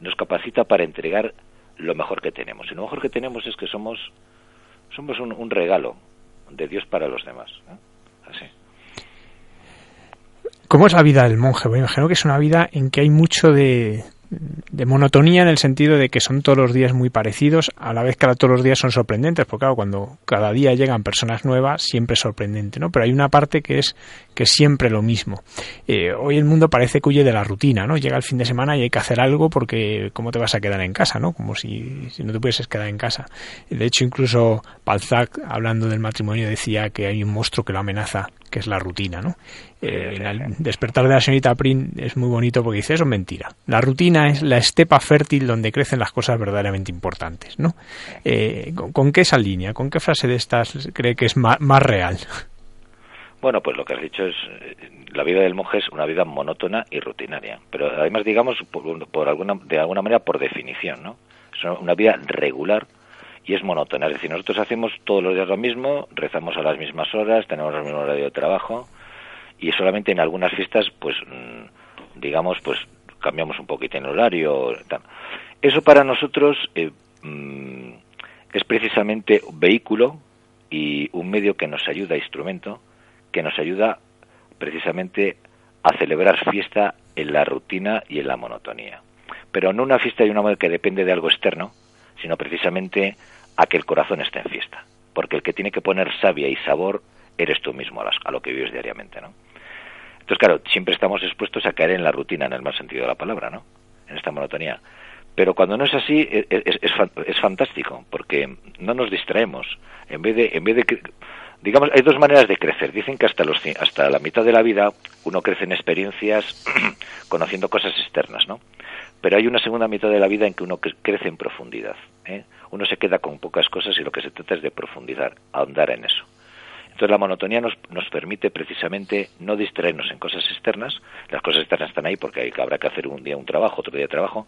nos capacita para entregar lo mejor que tenemos. Y lo mejor que tenemos es que somos somos un, regalo de Dios para los demás. Así. ¿Cómo es la vida del monje? Bueno, imagino que es una vida en que hay mucho de, de monotonía en el sentido de que son todos los días muy parecidos, a la vez que todos los días son sorprendentes, porque claro, cuando cada día llegan personas nuevas, siempre es sorprendente, ¿no? Pero hay una parte que es que siempre lo mismo. Eh, hoy el mundo parece que huye de la rutina, ¿no? Llega el fin de semana y hay que hacer algo porque ¿cómo te vas a quedar en casa, no? Como si, si no te pudieses quedar en casa. De hecho, incluso Balzac, hablando del matrimonio, decía que hay un monstruo que lo amenaza que es la rutina, ¿no? Eh, el despertar de la señorita Prin es muy bonito porque dice, eso es mentira. La rutina es la estepa fértil donde crecen las cosas verdaderamente importantes, ¿no? Eh, ¿con, qué esa línea, con qué frase de estas cree que es más, real? Bueno, pues lo que has dicho es, eh, la vida del monje es una vida monótona y rutinaria, pero además, digamos, por, alguna, de alguna manera, por definición, ¿no? Es una vida regular, y es monótona. Es decir, nosotros hacemos todos los días lo mismo, rezamos a las mismas horas, tenemos el mismo horario de trabajo y solamente en algunas fiestas, pues, mm, digamos, pues cambiamos un poquito en horario. Eso para nosotros eh, mm, es precisamente vehículo y un medio que nos ayuda, instrumento, que nos ayuda precisamente a celebrar fiesta en la rutina y en la monotonía. Pero no una fiesta y una moda que depende de algo externo, sino precisamente a que el corazón esté en fiesta. Porque el que tiene que poner savia y sabor eres tú mismo a, lo que vives diariamente, ¿no? Entonces, claro, siempre estamos expuestos a caer en la rutina, en el mal sentido de la palabra, ¿no? En esta monotonía. Pero cuando no es así, e, e, es, fantástico, porque no nos distraemos. En vez de, en vez de, digamos, hay dos maneras de crecer. Dicen que hasta, los, hasta la mitad de la vida uno crece en experiencias conociendo cosas externas, ¿no? Pero hay una segunda mitad de la vida en que uno crece en profundidad. ¿eh? Uno se queda con pocas cosas y lo que se trata es de profundizar, ahondar en eso. Entonces la monotonía nos, nos permite precisamente no distraernos en cosas externas. Las cosas externas están ahí porque hay, habrá que hacer un día un trabajo, otro día trabajo.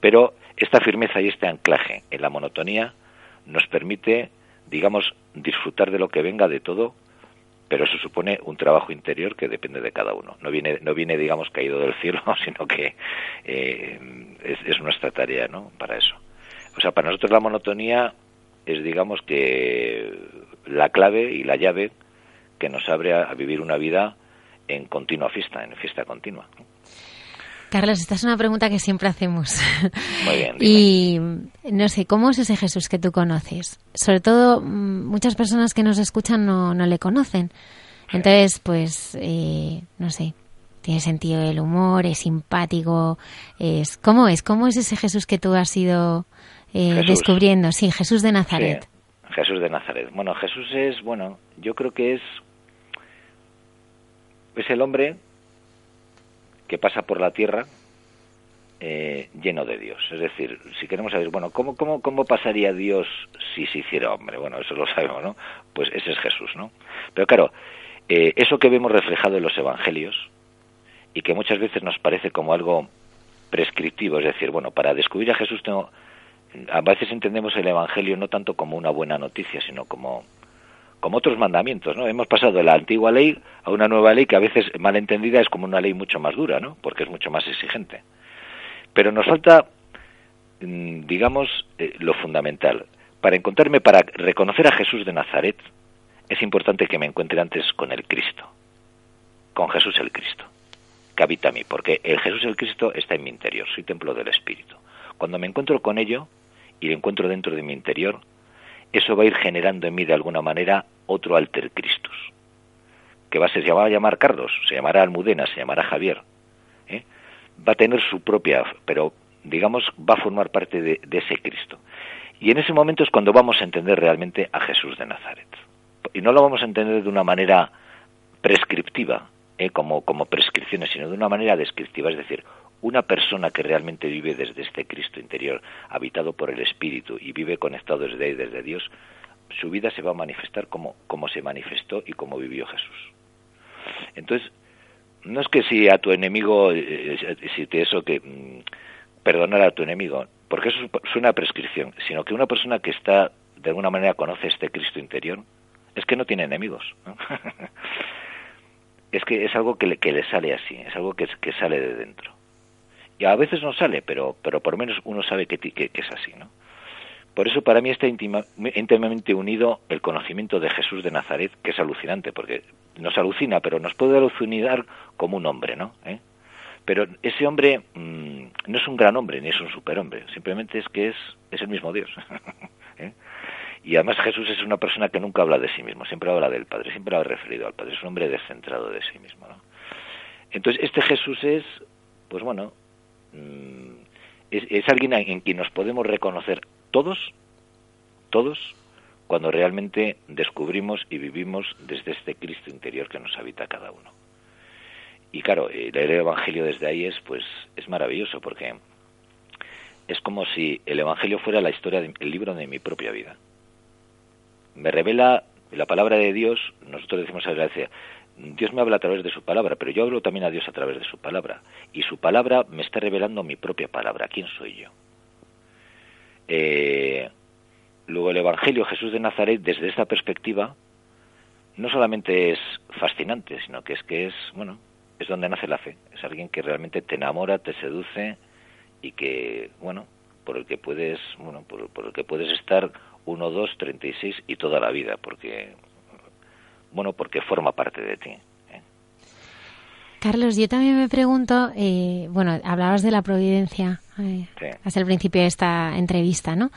Pero esta firmeza y este anclaje en la monotonía nos permite, digamos, disfrutar de lo que venga de todo pero eso supone un trabajo interior que depende de cada uno. No viene, no viene digamos, caído del cielo, sino que eh, es, nuestra tarea, ¿no? Para eso. O sea, para nosotros la monotonía es, digamos, que la clave y la llave que nos abre a, vivir una vida en continua fiesta, en fiesta continua. Carlos, esta es una pregunta que siempre hacemos. Muy bien. Y no sé, ¿cómo es ese Jesús que tú conoces? Sobre todo, mm, muchas personas que nos escuchan no, no le conocen. Entonces, pues, eh, no sé, tiene sentido del humor, es simpático. Es, ¿Cómo es? ¿Cómo es ese Jesús que tú has ido eh, descubriendo? Sí, Jesús de Nazaret. Jesús de Nazaret. Bueno, Jesús es, bueno, yo creo que es, es el hombre que pasa por la tierra eh, lleno de Dios. Es decir, si queremos saber, bueno, ¿cómo, cómo, ¿cómo pasaría Dios si se hiciera hombre? Bueno, eso lo sabemos, ¿no? Pues ese es Jesús, ¿no? Pero claro, eh, eso que vemos reflejado en los evangelios y que muchas veces nos parece como algo prescriptivo, es decir, bueno, para descubrir a Jesús tengo, a veces entendemos el evangelio no tanto como una buena noticia, sino como como otros mandamientos, ¿no? Hemos pasado de la antigua ley a una nueva ley que a veces mal entendida es como una ley mucho más dura, ¿no? Porque es mucho más exigente. Pero nos falta, mm, digamos, eh, lo fundamental. Para encontrarme, para reconocer a Jesús de Nazaret, es importante que me encuentre antes con el Cristo, con Jesús el Cristo, que habita a mí, porque el Jesús el Cristo está en mi interior, soy templo del Espíritu. Cuando me encuentro con ello y lo encuentro dentro de mi interior, eso va a ir generando en mí de alguna manera otro alter Christus, que va a ser, se va a llamar Carlos, se llamará Almudena, se llamará Javier. ¿eh? Va a tener su propia, pero digamos, va a formar parte de, ese Cristo. Y en ese momento es cuando vamos a entender realmente a Jesús de Nazaret. Y no lo vamos a entender de una manera prescriptiva, ¿eh? como, como prescripciones, sino de una manera descriptiva, es decir, una persona que realmente vive desde este Cristo interior, habitado por el Espíritu y vive conectado desde desde Dios, su vida se va a manifestar como, como se manifestó y como vivió Jesús. Entonces, no es que si a tu enemigo, eh, si te eso que mm, perdonar a tu enemigo, porque eso es una prescripción, sino que una persona que está, de alguna manera, conoce este Cristo interior, es que no tiene enemigos. es que es algo que le, que le sale así, es algo que, que sale de dentro. Y a veces no sale, pero, pero por lo menos uno sabe que, que, es así, ¿no? Por eso para mí está íntimamente unido el conocimiento de Jesús de Nazaret, que es alucinante, porque nos alucina, pero nos puede alucinar como un hombre, ¿no? ¿Eh? Pero ese hombre mm, no es un gran hombre ni es un superhombre, simplemente es que es, es el mismo Dios. ¿Eh? Y además Jesús es una persona que nunca habla de sí mismo, siempre habla del Padre, siempre ha referido al Padre, es un hombre descentrado de sí mismo. ¿no? Entonces, este Jesús es, pues bueno, mm, es, alguien en quien nos podemos reconocer todos, todos, cuando realmente descubrimos y vivimos desde este Cristo interior que nos habita cada uno. Y claro, leer el Evangelio desde ahí es, pues, es maravilloso porque es como si el Evangelio fuera la historia, del libro de mi propia vida me revela la palabra de Dios, nosotros decimos a Dios me habla a través de su palabra, pero yo hablo también a Dios a través de su palabra. Y su palabra me está revelando mi propia palabra. ¿Quién soy yo? Eh, luego el Evangelio Jesús de Nazaret, desde esta perspectiva, no solamente es fascinante, sino que es que es, bueno, es donde nace la fe. Es alguien que realmente te enamora, te seduce y que, bueno, por el que puedes, bueno, por, por el que puedes estar 1, 2, 36 y toda la vida, porque, bueno, porque forma parte de ti. ¿eh? Carlos, yo también me pregunto, eh, bueno, hablabas de la providencia eh, hasta el principio de esta entrevista, ¿no?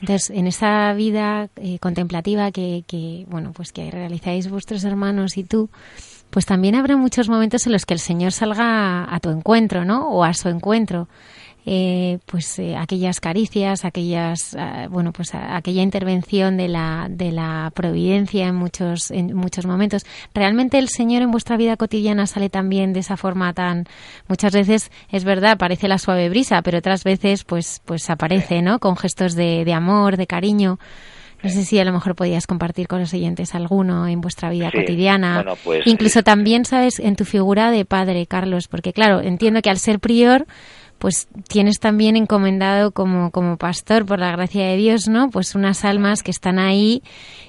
Entonces, en esa vida eh, contemplativa que, que, bueno, pues que realizáis vuestros hermanos y tú, pues también habrá muchos momentos en los que el Señor salga a tu encuentro, ¿no? O a su encuentro eh, pues eh, aquellas caricias, aquellas ah, bueno pues aquella intervención de la de la providencia en muchos en muchos momentos. Realmente el Señor en vuestra vida cotidiana sale también de esa forma tan muchas veces es verdad parece la suave brisa, pero otras veces pues pues aparece, ¿no? Con gestos de, de amor, de cariño. No sé si a lo mejor podías compartir con los oyentes alguno en vuestra vida cotidiana. Pues, Incluso eh, también, ¿sabes? En tu figura de padre, Carlos, porque claro, entiendo que al ser prior, pues tienes también encomendado como, como pastor, por la gracia de Dios, ¿no? Pues unas almas que están ahí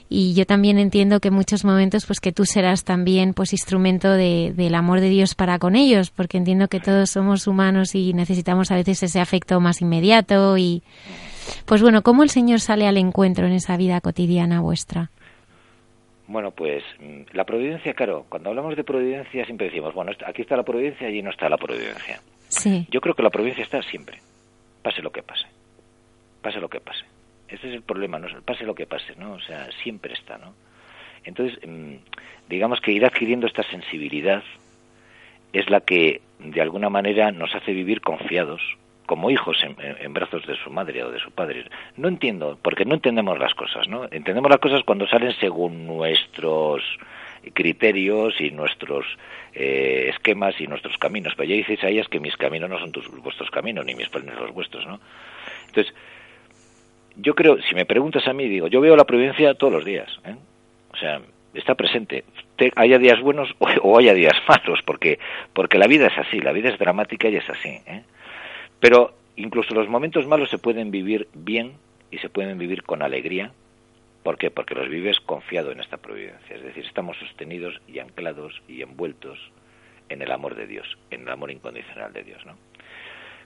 y yo también entiendo que en muchos momentos pues que tú serás también pues instrumento de, del amor de Dios para con ellos, porque entiendo que todos somos humanos y necesitamos a veces ese afecto más inmediato y pues bueno, ¿cómo el Señor sale al encuentro en esa vida cotidiana vuestra? Bueno, pues mm, la providencia, claro, cuando hablamos de providencia siempre decimos, bueno, aquí está la providencia, allí no está la providencia. Yo creo que la providencia está siempre, pase lo que pase, pase lo que pase. Ese es el problema, no pase lo que pase, ¿no? O sea, siempre está, ¿no? Entonces, mm, digamos que ir adquiriendo esta sensibilidad es la que de alguna manera nos hace vivir confiados, como hijos en, brazos de su madre o de su padre. No entiendo, porque no entendemos las cosas, ¿no? Entendemos las cosas cuando salen según nuestros criterios y nuestros eh, esquemas y nuestros caminos. Pero ya dices a ellas que mis caminos no son tus, vuestros caminos, ni mis planes los vuestros, ¿no? Entonces, yo creo, si me preguntas a mí, digo, yo veo la providencia todos los días, ¿eh? O sea, está presente. haya días buenos o, haya días malos, porque, porque la vida es así, la vida es dramática y es así, ¿eh? Pero incluso los momentos malos se pueden vivir bien y se pueden vivir con alegría ¿Por qué? Porque los vives confiado en esta providencia, es decir, estamos sostenidos y anclados y envueltos en el amor de Dios, en el amor incondicional de Dios, ¿no?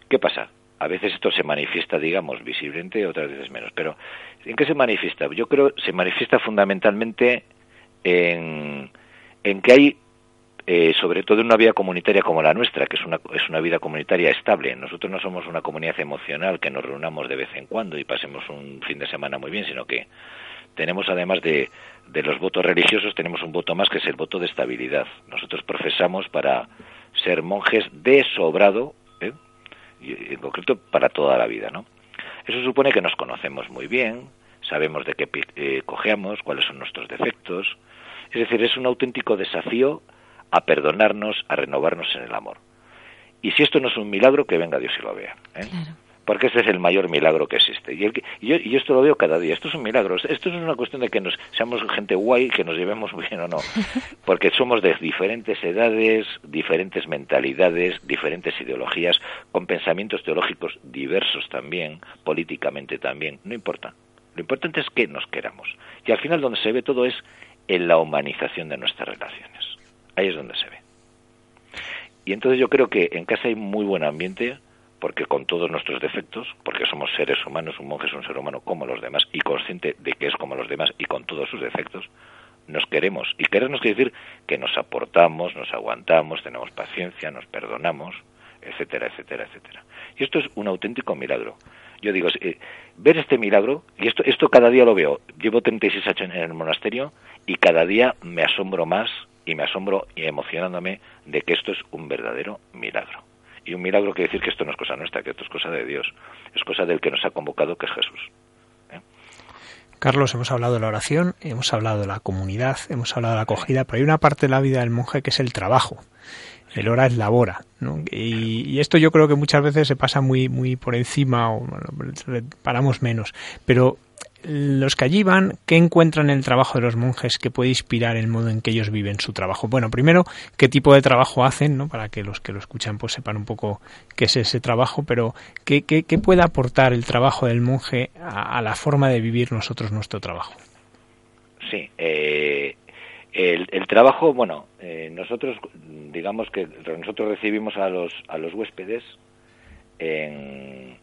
¿Qué pasa? A veces esto se manifiesta, digamos, visiblemente, otras veces menos. Pero, ¿en qué se manifiesta? Yo creo se manifiesta fundamentalmente en, en que hay, eh, sobre todo en una vida comunitaria como la nuestra, que es una, es una vida comunitaria estable. Nosotros no somos una comunidad emocional que nos reunamos de vez en cuando y pasemos un fin de semana muy bien, sino que tenemos además de, de los votos religiosos, tenemos un voto más que es el voto de estabilidad. Nosotros profesamos para ser monjes de sobrado, ¿eh? y en concreto para toda la vida, ¿no? Eso supone que nos conocemos muy bien, sabemos de qué eh, cojeamos, cuáles son nuestros defectos. Es decir, es un auténtico desafío a perdonarnos, a renovarnos en el amor. Y si esto no es un milagro, que venga Dios y lo vea. ¿eh? Porque ese es el mayor milagro que existe. Y, yo, y, esto lo veo cada día. Esto es un milagro. Esto no es una cuestión de que nos seamos gente guay, que nos llevemos bien o no. Porque somos de diferentes edades, diferentes mentalidades, diferentes ideologías, con pensamientos teológicos diversos también, políticamente también. No importa. Lo importante es que nos queramos. Y al final donde se ve todo es en la humanización de nuestras relaciones. Ahí es donde se ve. Y entonces yo creo que en casa hay muy buen ambiente, porque con todos nuestros defectos, porque somos seres humanos, un monje es un ser humano como los demás y consciente de que es como los demás y con todos sus defectos, nos queremos. Y querernos quiere decir que nos aportamos, nos aguantamos, tenemos paciencia, nos perdonamos, etcétera, etcétera, etcétera. Y esto es un auténtico milagro. Yo digo, eh, ver este milagro, y esto, esto cada día lo veo, llevo 36 años en el monasterio y cada día me asombro más y me asombro y emocionándome de que esto es un verdadero milagro. Y un milagro quiere decir que esto no es cosa nuestra, que esto es cosa de Dios, es cosa del que nos ha convocado, que es Jesús. ¿eh? Carlos, hemos hablado de la oración, hemos hablado de la comunidad, hemos hablado de la acogida, pero hay una parte de la vida del monje que es el trabajo. El hora es labora. ¿no? Y, esto yo creo que muchas veces se pasa muy, muy por encima o paramos menos. Pero los que allí van, ¿qué encuentran en el trabajo de los monjes que puede inspirar el modo en que ellos viven su trabajo? Bueno, primero, ¿qué tipo de trabajo hacen? ¿no? Para que los que lo escuchan pues sepan un poco qué es ese trabajo, pero ¿qué, qué, puede aportar el trabajo del monje a, la forma de vivir nosotros nuestro trabajo? Sí, eh, el, el, trabajo, bueno, eh, nosotros, digamos que nosotros recibimos a los, a los huéspedes en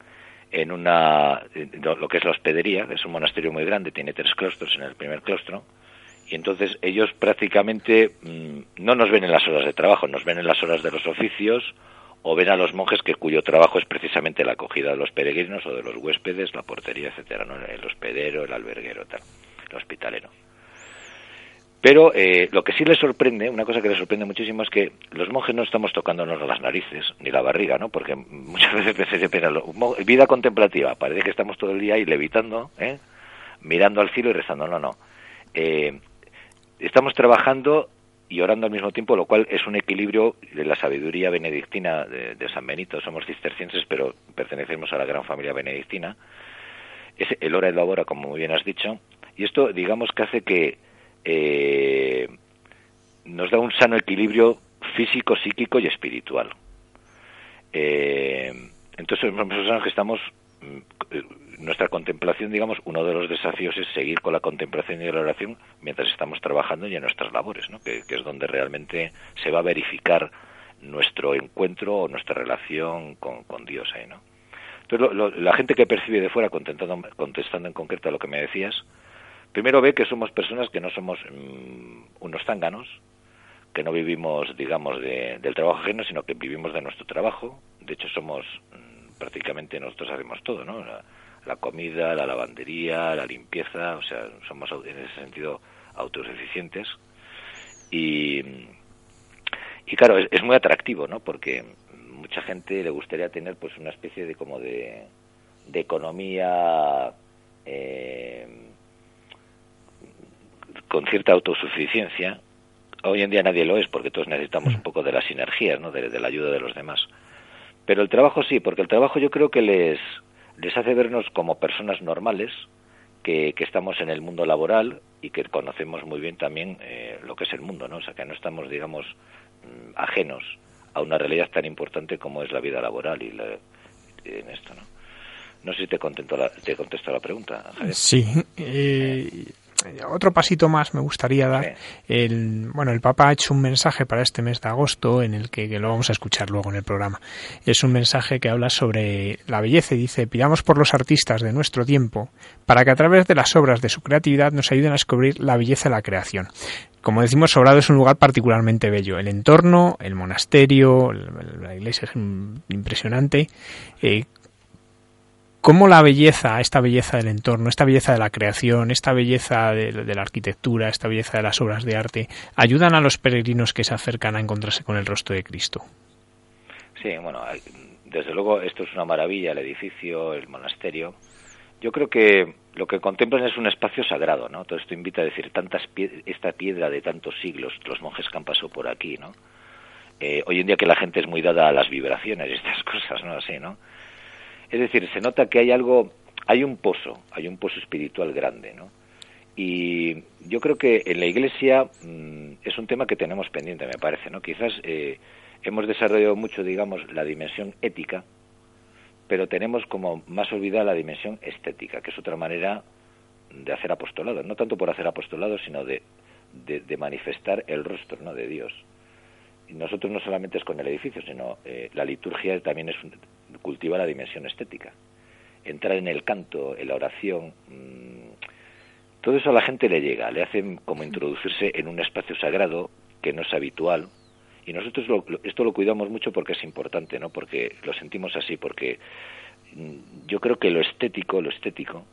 en una lo que es la hospedería, es un monasterio muy grande, tiene tres claustros en el primer claustro, y entonces ellos prácticamente mm, no nos ven en las horas de trabajo, nos ven en las horas de los oficios o ven a los monjes que cuyo trabajo es precisamente la acogida de los peregrinos o de los huéspedes, la portería, etcétera, ¿no? el hospedero, el alberguero, tal, el hospitalero. Pero eh, lo que sí les sorprende, una cosa que les sorprende muchísimo es que los monjes no estamos tocándonos las narices ni la barriga, ¿no? Porque muchas veces se piensa, vida contemplativa, parece que estamos todo el día ahí levitando, ¿eh? mirando al cielo y rezando. No, no. Eh, estamos trabajando y orando al mismo tiempo, lo cual es un equilibrio de la sabiduría benedictina de, de San Benito. Somos cistercienses, pero pertenecemos a la gran familia benedictina. Es el hora y la hora, como muy bien has dicho. Y esto, digamos, que hace que eh, nos da un sano equilibrio físico, psíquico y espiritual. Eh, entonces, nosotros que estamos, mm, nuestra contemplación, digamos, uno de los desafíos es seguir con la contemplación y la oración mientras estamos trabajando y en nuestras labores, ¿no? que, es donde realmente se va a verificar nuestro encuentro o nuestra relación con, Dios ahí, ¿no? Entonces, la gente que percibe de fuera, contestando en concreto a lo que me decías, primero ve que somos personas que no somos mm, unos zánganos, que no vivimos, digamos, del trabajo ajeno, sino que vivimos de nuestro trabajo. De hecho, somos mm, prácticamente nosotros hacemos todo, ¿no? La, comida, la lavandería, la limpieza, o sea, somos en ese sentido autosuficientes. Y, y claro, es, muy atractivo, ¿no? Porque mucha gente le gustaría tener pues una especie de como de, de economía eh, con cierta autosuficiencia. Hoy en día nadie lo es porque todos necesitamos un poco de las sinergias, ¿no? de, la ayuda de los demás. Pero el trabajo sí, porque el trabajo yo creo que les, les hace vernos como personas normales, que, que, estamos en el mundo laboral y que conocemos muy bien también eh, lo que es el mundo, ¿no? O sea, que no estamos, digamos, mm, ajenos a una realidad tan importante como es la vida laboral y en esto, ¿no? No sé si te, contento la, te contesto la pregunta. Sí, eh, otro pasito más me gustaría dar. El, bueno, el Papa ha hecho un mensaje para este mes de agosto en el que, lo vamos a escuchar luego en el programa. Es un mensaje que habla sobre la belleza y dice, pidamos por los artistas de nuestro tiempo para que a través de las obras de su creatividad nos ayuden a descubrir la belleza de la creación. Como decimos, Sobrado es un lugar particularmente bello. El entorno, el monasterio, la iglesia es impresionante. Eh, cómo la belleza, esta belleza del entorno, esta belleza de la creación, esta belleza de, la arquitectura, esta belleza de las obras de arte, ayudan a los peregrinos que se acercan a encontrarse con el rostro de Cristo. Sí, bueno, desde luego esto es una maravilla, el edificio, el monasterio. Yo creo que lo que contemplan es un espacio sagrado, ¿no? Todo esto invita a decir tantas esta piedra de tantos siglos, los monjes que han pasado por aquí, ¿no? eh, hoy en día que la gente es muy dada a las vibraciones y estas cosas, ¿no? Así, ¿no? Es decir, se nota que hay algo, hay un pozo, hay un pozo espiritual grande, ¿no? Y yo creo que en la Iglesia mm, es un tema que tenemos pendiente, me parece, ¿no? Quizás eh, hemos desarrollado mucho, digamos, la dimensión ética, pero tenemos como más olvidada la dimensión estética, que es otra manera de hacer apostolado, no tanto por hacer apostolado, sino de, de, manifestar el rostro ¿no? de Dios. Nosotros no solamente es con el edificio, sino eh, la liturgia también es cultiva la dimensión estética. Entrar en el canto, en la oración, mmm, todo eso a la gente le llega, le hacen como introducirse en un espacio sagrado que no es habitual. Y nosotros lo, esto lo cuidamos mucho porque es importante, ¿no? Porque lo sentimos así, porque mm, yo creo que lo estético, lo estético,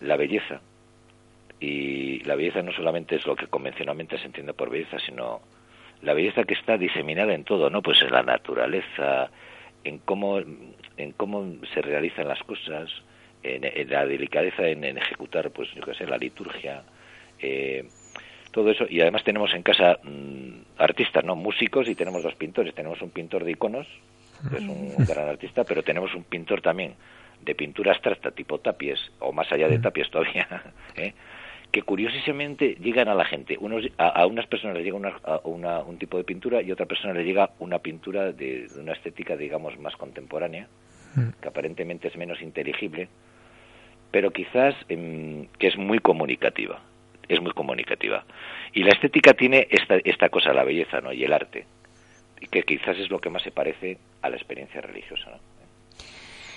la belleza, y la belleza no solamente es lo que convencionalmente se entiende por belleza, sino la belleza que está diseminada en todo, ¿no? Pues en la naturaleza, en cómo, en cómo se realizan las cosas, en, la delicadeza en, ejecutar, pues yo qué sé, la liturgia, eh, todo eso. Y además tenemos en casa mm, artistas, ¿no? Músicos y tenemos dos pintores. Tenemos un pintor de iconos, que es un, gran artista, pero tenemos un pintor también de pintura abstracta, tipo tapies, o más allá de tapies todavía, ¿eh? Que curiosamente llegan a la gente. Unos, a, unas personas les llega una, un tipo de pintura y a otra persona les llega una pintura de, de una estética, digamos, más contemporánea, que aparentemente es menos inteligible, pero quizás em, que es muy comunicativa, es muy comunicativa. Y la estética tiene esta, esta cosa, la belleza ¿no? y el arte, y que quizás es lo que más se parece a la experiencia religiosa, ¿no?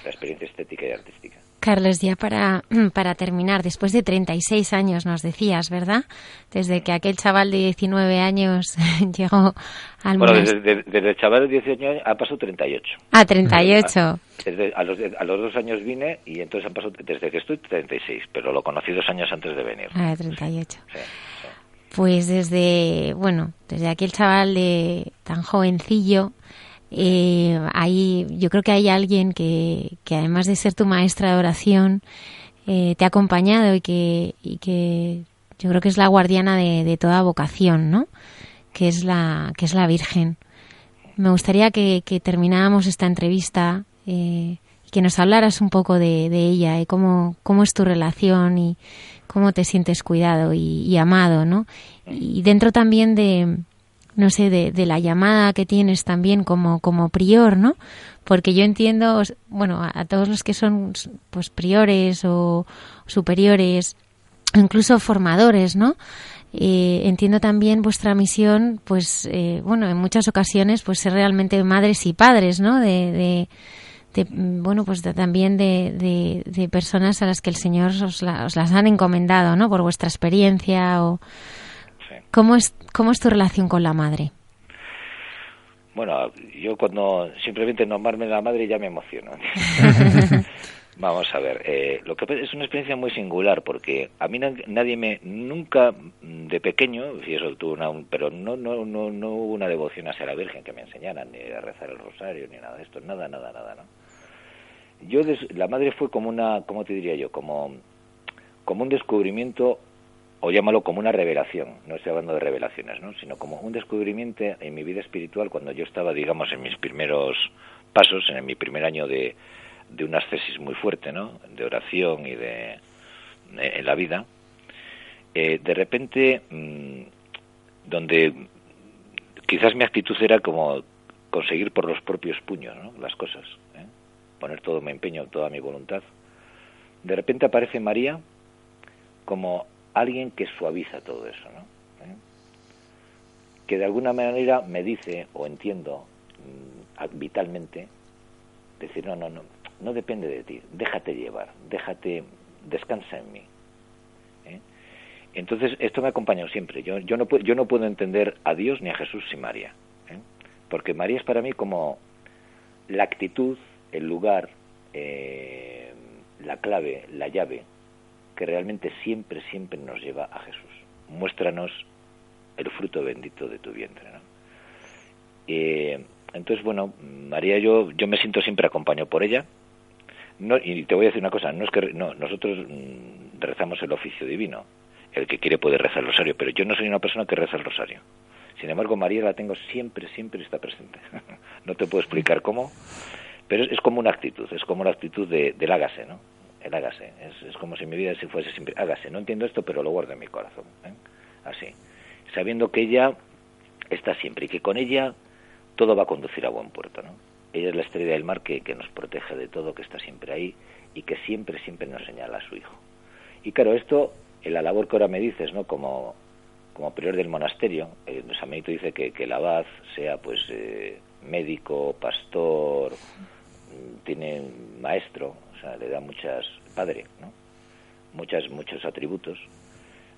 la experiencia estética y artística. Carlos, ya para, para terminar, después de 36 años nos decías, ¿verdad? Desde que aquel chaval de 19 años llegó al Bueno, desde, desde, el chaval de 18 años ha pasado 38. Ah, 38. Desde, a, los, a los dos años vine y entonces han pasado, desde que estoy, 36, pero lo conocí dos años antes de venir. Ah, 38. Sí, Pues desde, bueno, desde aquel chaval de tan jovencillo eh, yo creo que hay alguien que, que además de ser tu maestra de oración, eh, te ha acompañado y que, y que yo creo que es la guardiana de, toda vocación, ¿no? Que es la, que es la Virgen. Me gustaría que, termináramos esta entrevista eh, y que nos hablaras un poco de, ella y cómo, cómo es tu relación y cómo te sientes cuidado y amado, ¿no? Y dentro también de, no sé, de, de, la llamada que tienes también como, como prior, ¿no? Porque yo entiendo, bueno, a, todos los que son pues priores o superiores, incluso formadores, ¿no? Eh, entiendo también vuestra misión, pues, eh, bueno, en muchas ocasiones, pues ser realmente madres y padres, ¿no? De, bueno, pues también de, personas a las que el Señor os, la, os las han encomendado, ¿no? Por vuestra experiencia o ¿Cómo es, ¿Cómo es tu relación con la madre? Bueno, yo cuando simplemente nombrarme la madre ya me emociono. Vamos a ver, eh, lo que es una experiencia muy singular porque a mí nadie me nunca de pequeño, y eso tuvo una, pero no no no no hubo una devoción hacia la Virgen que me enseñaran ni a rezar el rosario ni nada de esto, nada nada nada, ¿no? Yo la madre fue como una, ¿cómo te diría yo? Como como un descubrimiento o llámalo como una revelación, no estoy hablando de revelaciones, ¿no? sino como un descubrimiento en mi vida espiritual cuando yo estaba, digamos, en mis primeros pasos, en mi primer año de, de una ascesis muy fuerte, ¿no? de oración y de en la vida, eh, de repente, mmm, donde quizás mi actitud era como conseguir por los propios puños ¿no? las cosas, ¿eh? poner todo mi empeño, toda mi voluntad, de repente aparece María como alguien que suaviza todo eso, ¿no? ¿Eh? Que de alguna manera me dice, o entiendo mm, vitalmente, decir, no, no, no, no depende de ti, déjate llevar, déjate, descansa en mí. ¿eh? Entonces, esto me ha acompañado siempre. Yo, yo, no, yo no puedo entender a Dios ni a Jesús sin María. ¿eh? Porque María es para mí como la actitud, el lugar, la clave, la llave que realmente siempre, siempre nos lleva a Jesús. Muéstranos el fruto bendito de tu vientre. ¿no? Eh, entonces, bueno, María, yo, yo me siento siempre acompañado por ella. No, y te voy a decir una cosa, no es que no, nosotros mm, rezamos el oficio divino. El que quiere puede rezar el rosario, pero yo no soy una persona que reza el rosario. Sin embargo, María la tengo siempre, siempre está presente. no te puedo explicar cómo, pero es, como una actitud, es como la actitud de, del hágase, ¿no? El hágase. Es, es, como si mi vida si fuese siempre hágase. No entiendo esto, pero lo guardo en mi corazón. ¿eh? Así. Sabiendo que ella está siempre y que con ella todo va a conducir a buen puerto, ¿no? Ella es la estrella del mar que, que nos protege de todo, que está siempre ahí y que siempre, siempre nos señala a su hijo. Y claro, esto, en la labor que ahora me dices, ¿no? Como, como prior del monasterio, eh, San Benito dice que, que el abad sea, pues, eh, médico, pastor, mm, tiene maestro, sea, le da muchas, padre, ¿no? Muchas, muchos atributos.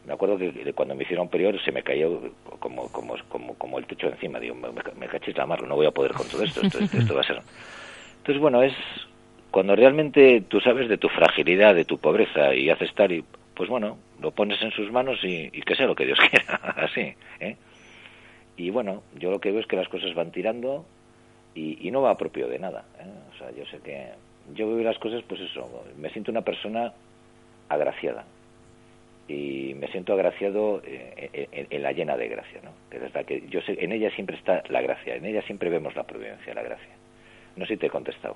Me acuerdo que cuando me hicieron prior se me cayó como, como, como, como el techo encima. Digo, me, me cachis la mar, no voy a poder con todo esto, esto, va a ser... Entonces, bueno, es cuando realmente tú sabes de tu fragilidad, de tu pobreza y haces tal y pues bueno, lo pones en sus manos y, y que sea lo que Dios quiera, así, ¿eh? Y bueno, yo lo que veo es que las cosas van tirando y, no va propio de nada, ¿eh? O sea, yo sé que yo veo las cosas, pues eso, me siento una persona agraciada y me siento agraciado eh, en, en, la llena de gracia, ¿no? Que desde que yo sé, en ella siempre está la gracia, en ella siempre vemos la providencia, la gracia. No sé si te he contestado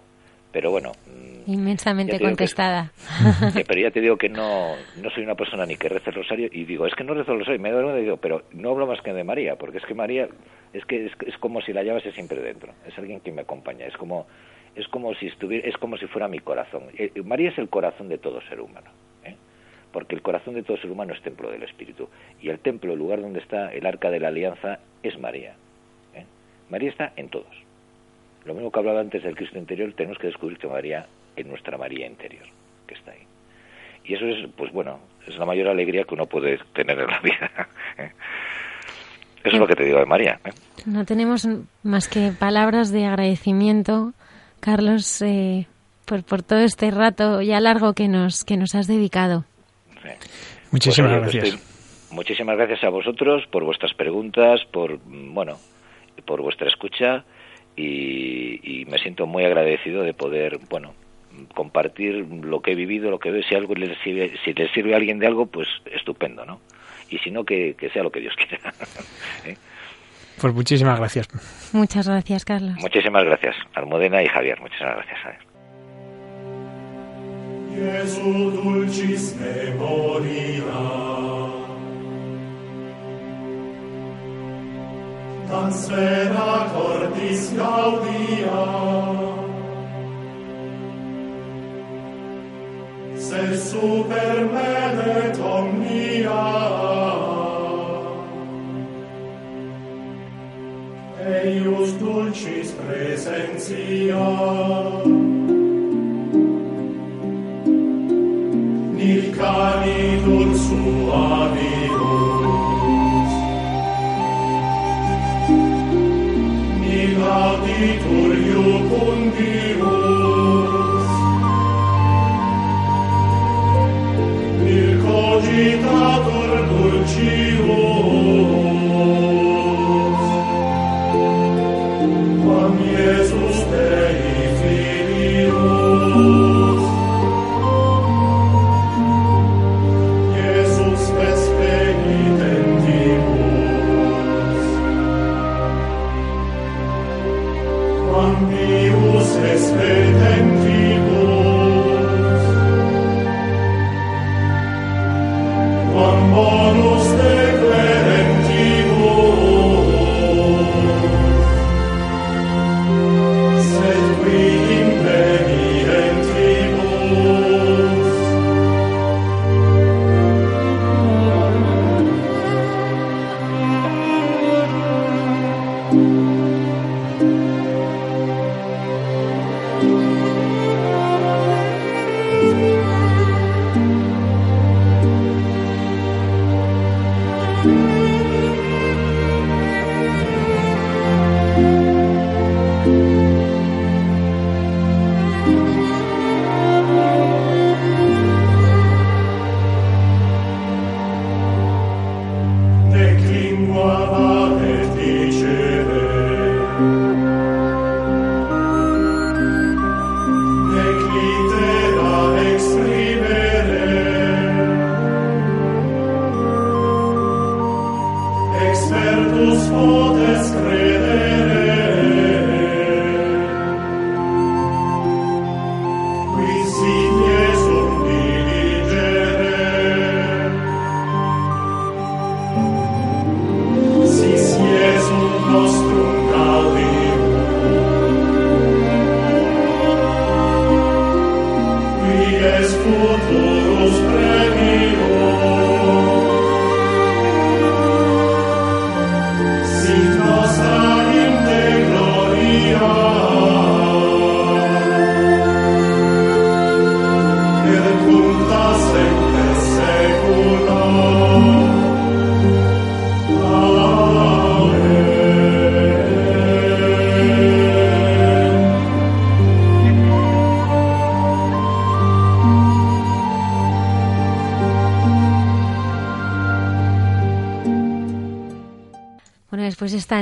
pero bueno mm, inmensamente contestada que, pero ya te digo que no no soy una persona ni que rece el rosario y digo es que no rezo el rosario me da digo pero no hablo más que de María porque es que María es que es, es, como si la llevase siempre dentro es alguien que me acompaña es como es como si es como si fuera mi corazón eh, María es el corazón de todo ser humano ¿eh? porque el corazón de todo ser humano es templo del espíritu y el templo el lugar donde está el arca de la alianza es María ¿eh? María está en todos lo mismo que hablaba antes del Cristo interior, tenemos que descubrir que María en nuestra María interior, que está ahí. Y eso es, pues bueno, es la mayor alegría que uno puede tener en la vida. ¿eh? Eso es lo que te digo de María. ¿eh? No tenemos más que palabras de agradecimiento, Carlos, eh, por, por todo este rato ya largo que nos, que nos has dedicado. Sí. Muchísimas pues, gracias. Estoy, muchísimas gracias a vosotros por vuestras preguntas, por, bueno, por vuestra escucha y, y, me siento muy agradecido de poder, bueno, compartir lo que he vivido, lo que veo, si algo le sirve, si le sirve a alguien de algo, pues estupendo, ¿no? Y si no, que, que sea lo que Dios quiera. ¿Eh? Pues muchísimas gracias. Muchas gracias, Carlos. Muchísimas gracias, Almudena y Javier. Muchísimas gracias, Javier. Jesu dulcis memoria. Transfera cordis gaudia. Se super medet omnia. eius dulcis presentia. Nil canitur suavius, nil auditur iucundius, nil cogitator dulcius,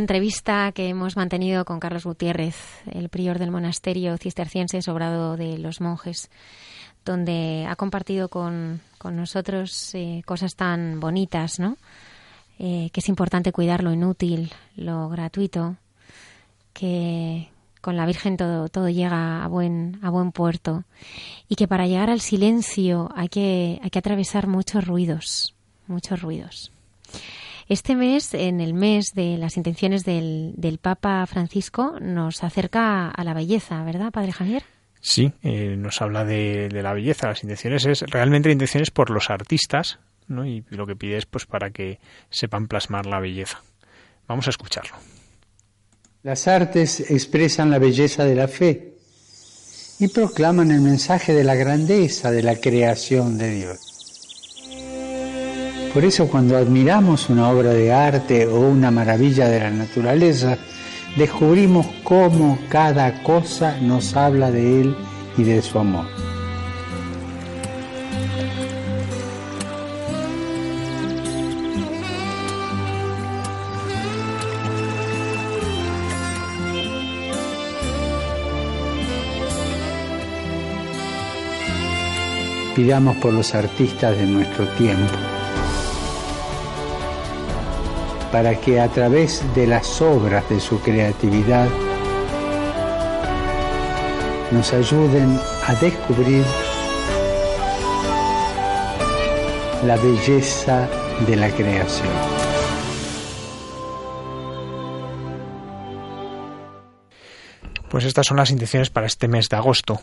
Entrevista que hemos mantenido con Carlos Gutiérrez, el prior del monasterio cisterciense sobrado de los monjes, donde ha compartido con, con nosotros eh, cosas tan bonitas, ¿no? Eh, que es importante cuidar lo inútil, lo gratuito, que con la Virgen todo, todo llega a buen, a buen puerto y que para llegar al silencio hay que, hay que atravesar muchos ruidos, muchos ruidos. Este mes, en el mes de las intenciones del, del Papa Francisco, nos acerca a la belleza, ¿verdad, Padre Javier? Sí, eh, nos habla de, de la belleza. Las intenciones es realmente intenciones por los artistas, ¿no? Y lo que pide es pues para que sepan plasmar la belleza. Vamos a escucharlo. Las artes expresan la belleza de la fe y proclaman el mensaje de la grandeza de la creación de Dios. Por eso cuando admiramos una obra de arte o una maravilla de la naturaleza, descubrimos cómo cada cosa nos habla de Él y de su amor. Pidamos por los artistas de nuestro tiempo, para que a través de las obras de su creatividad nos ayuden a descubrir la belleza de la creación. Pues estas son las intenciones para este mes de agosto.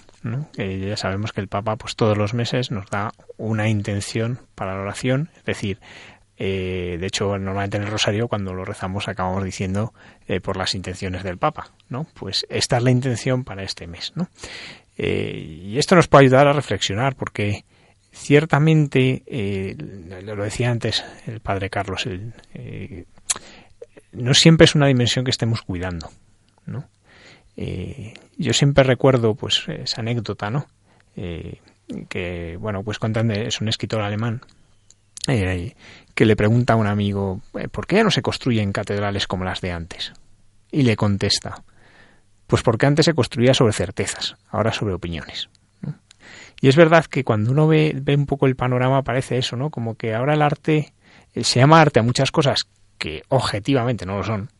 Que ya sabemos que el Papa, pues todos los meses nos da una intención para la oración, es decir, eh, de hecho, normalmente en el rosario, cuando lo rezamos, acabamos diciendo eh, por las intenciones del Papa, ¿no? Pues esta es la intención para este mes, ¿no? Eh, y esto nos puede ayudar a reflexionar, porque ciertamente, lo decía antes el Padre Carlos, no siempre es una dimensión que estemos cuidando, ¿no? Yo siempre recuerdo, pues, esa anécdota, ¿no? Que, bueno, pues cuentan de, es un escritor alemán, que le pregunta a un amigo, eh, ¿por qué ya no se construyen catedrales como las de antes? Y le contesta, pues porque antes se construía sobre certezas, ahora sobre opiniones. Y es verdad que cuando uno ve, ve un poco el panorama parece eso, ¿no? Como que ahora el arte, eh, se llama arte a muchas cosas que objetivamente no lo son,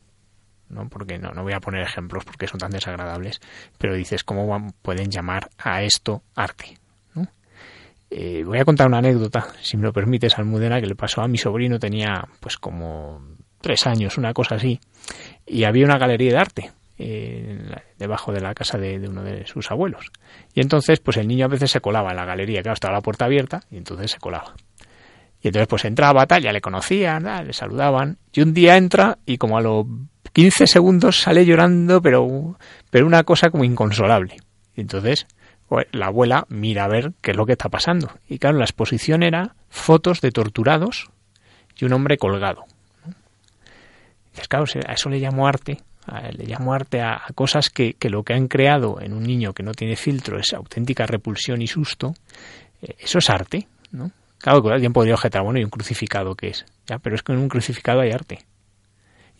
¿no? Porque no, no voy a poner ejemplos porque son tan desagradables, pero dices, ¿cómo pueden llamar a esto arte? Eh, voy a contar una anécdota, si me lo permites, Almudena, que le pasó a mi sobrino, tenía pues como tres años, una cosa así, y había una galería de arte eh, debajo de la casa de, uno de sus abuelos. Y entonces, pues el niño a veces se colaba en la galería, claro, estaba la puerta abierta, y entonces se colaba. Y entonces pues entraba, tal, ya le conocían, le saludaban. Y un día entra y como a los 15 segundos sale llorando, pero, pero una cosa como inconsolable. Entonces pues, la abuela mira a ver qué es lo que está pasando. Y claro, la exposición era fotos de torturados y un hombre colgado. Dices, claro, a eso le llamo arte. a- Le llamo arte a, a cosas que, que lo que han creado en un niño que no tiene filtro es auténtica repulsión y susto. Eh, Eso es arte, ¿no? Claro que alguien podría objetar, bueno, ¿y un crucificado qué es? Ya, pero es que en un crucificado hay arte.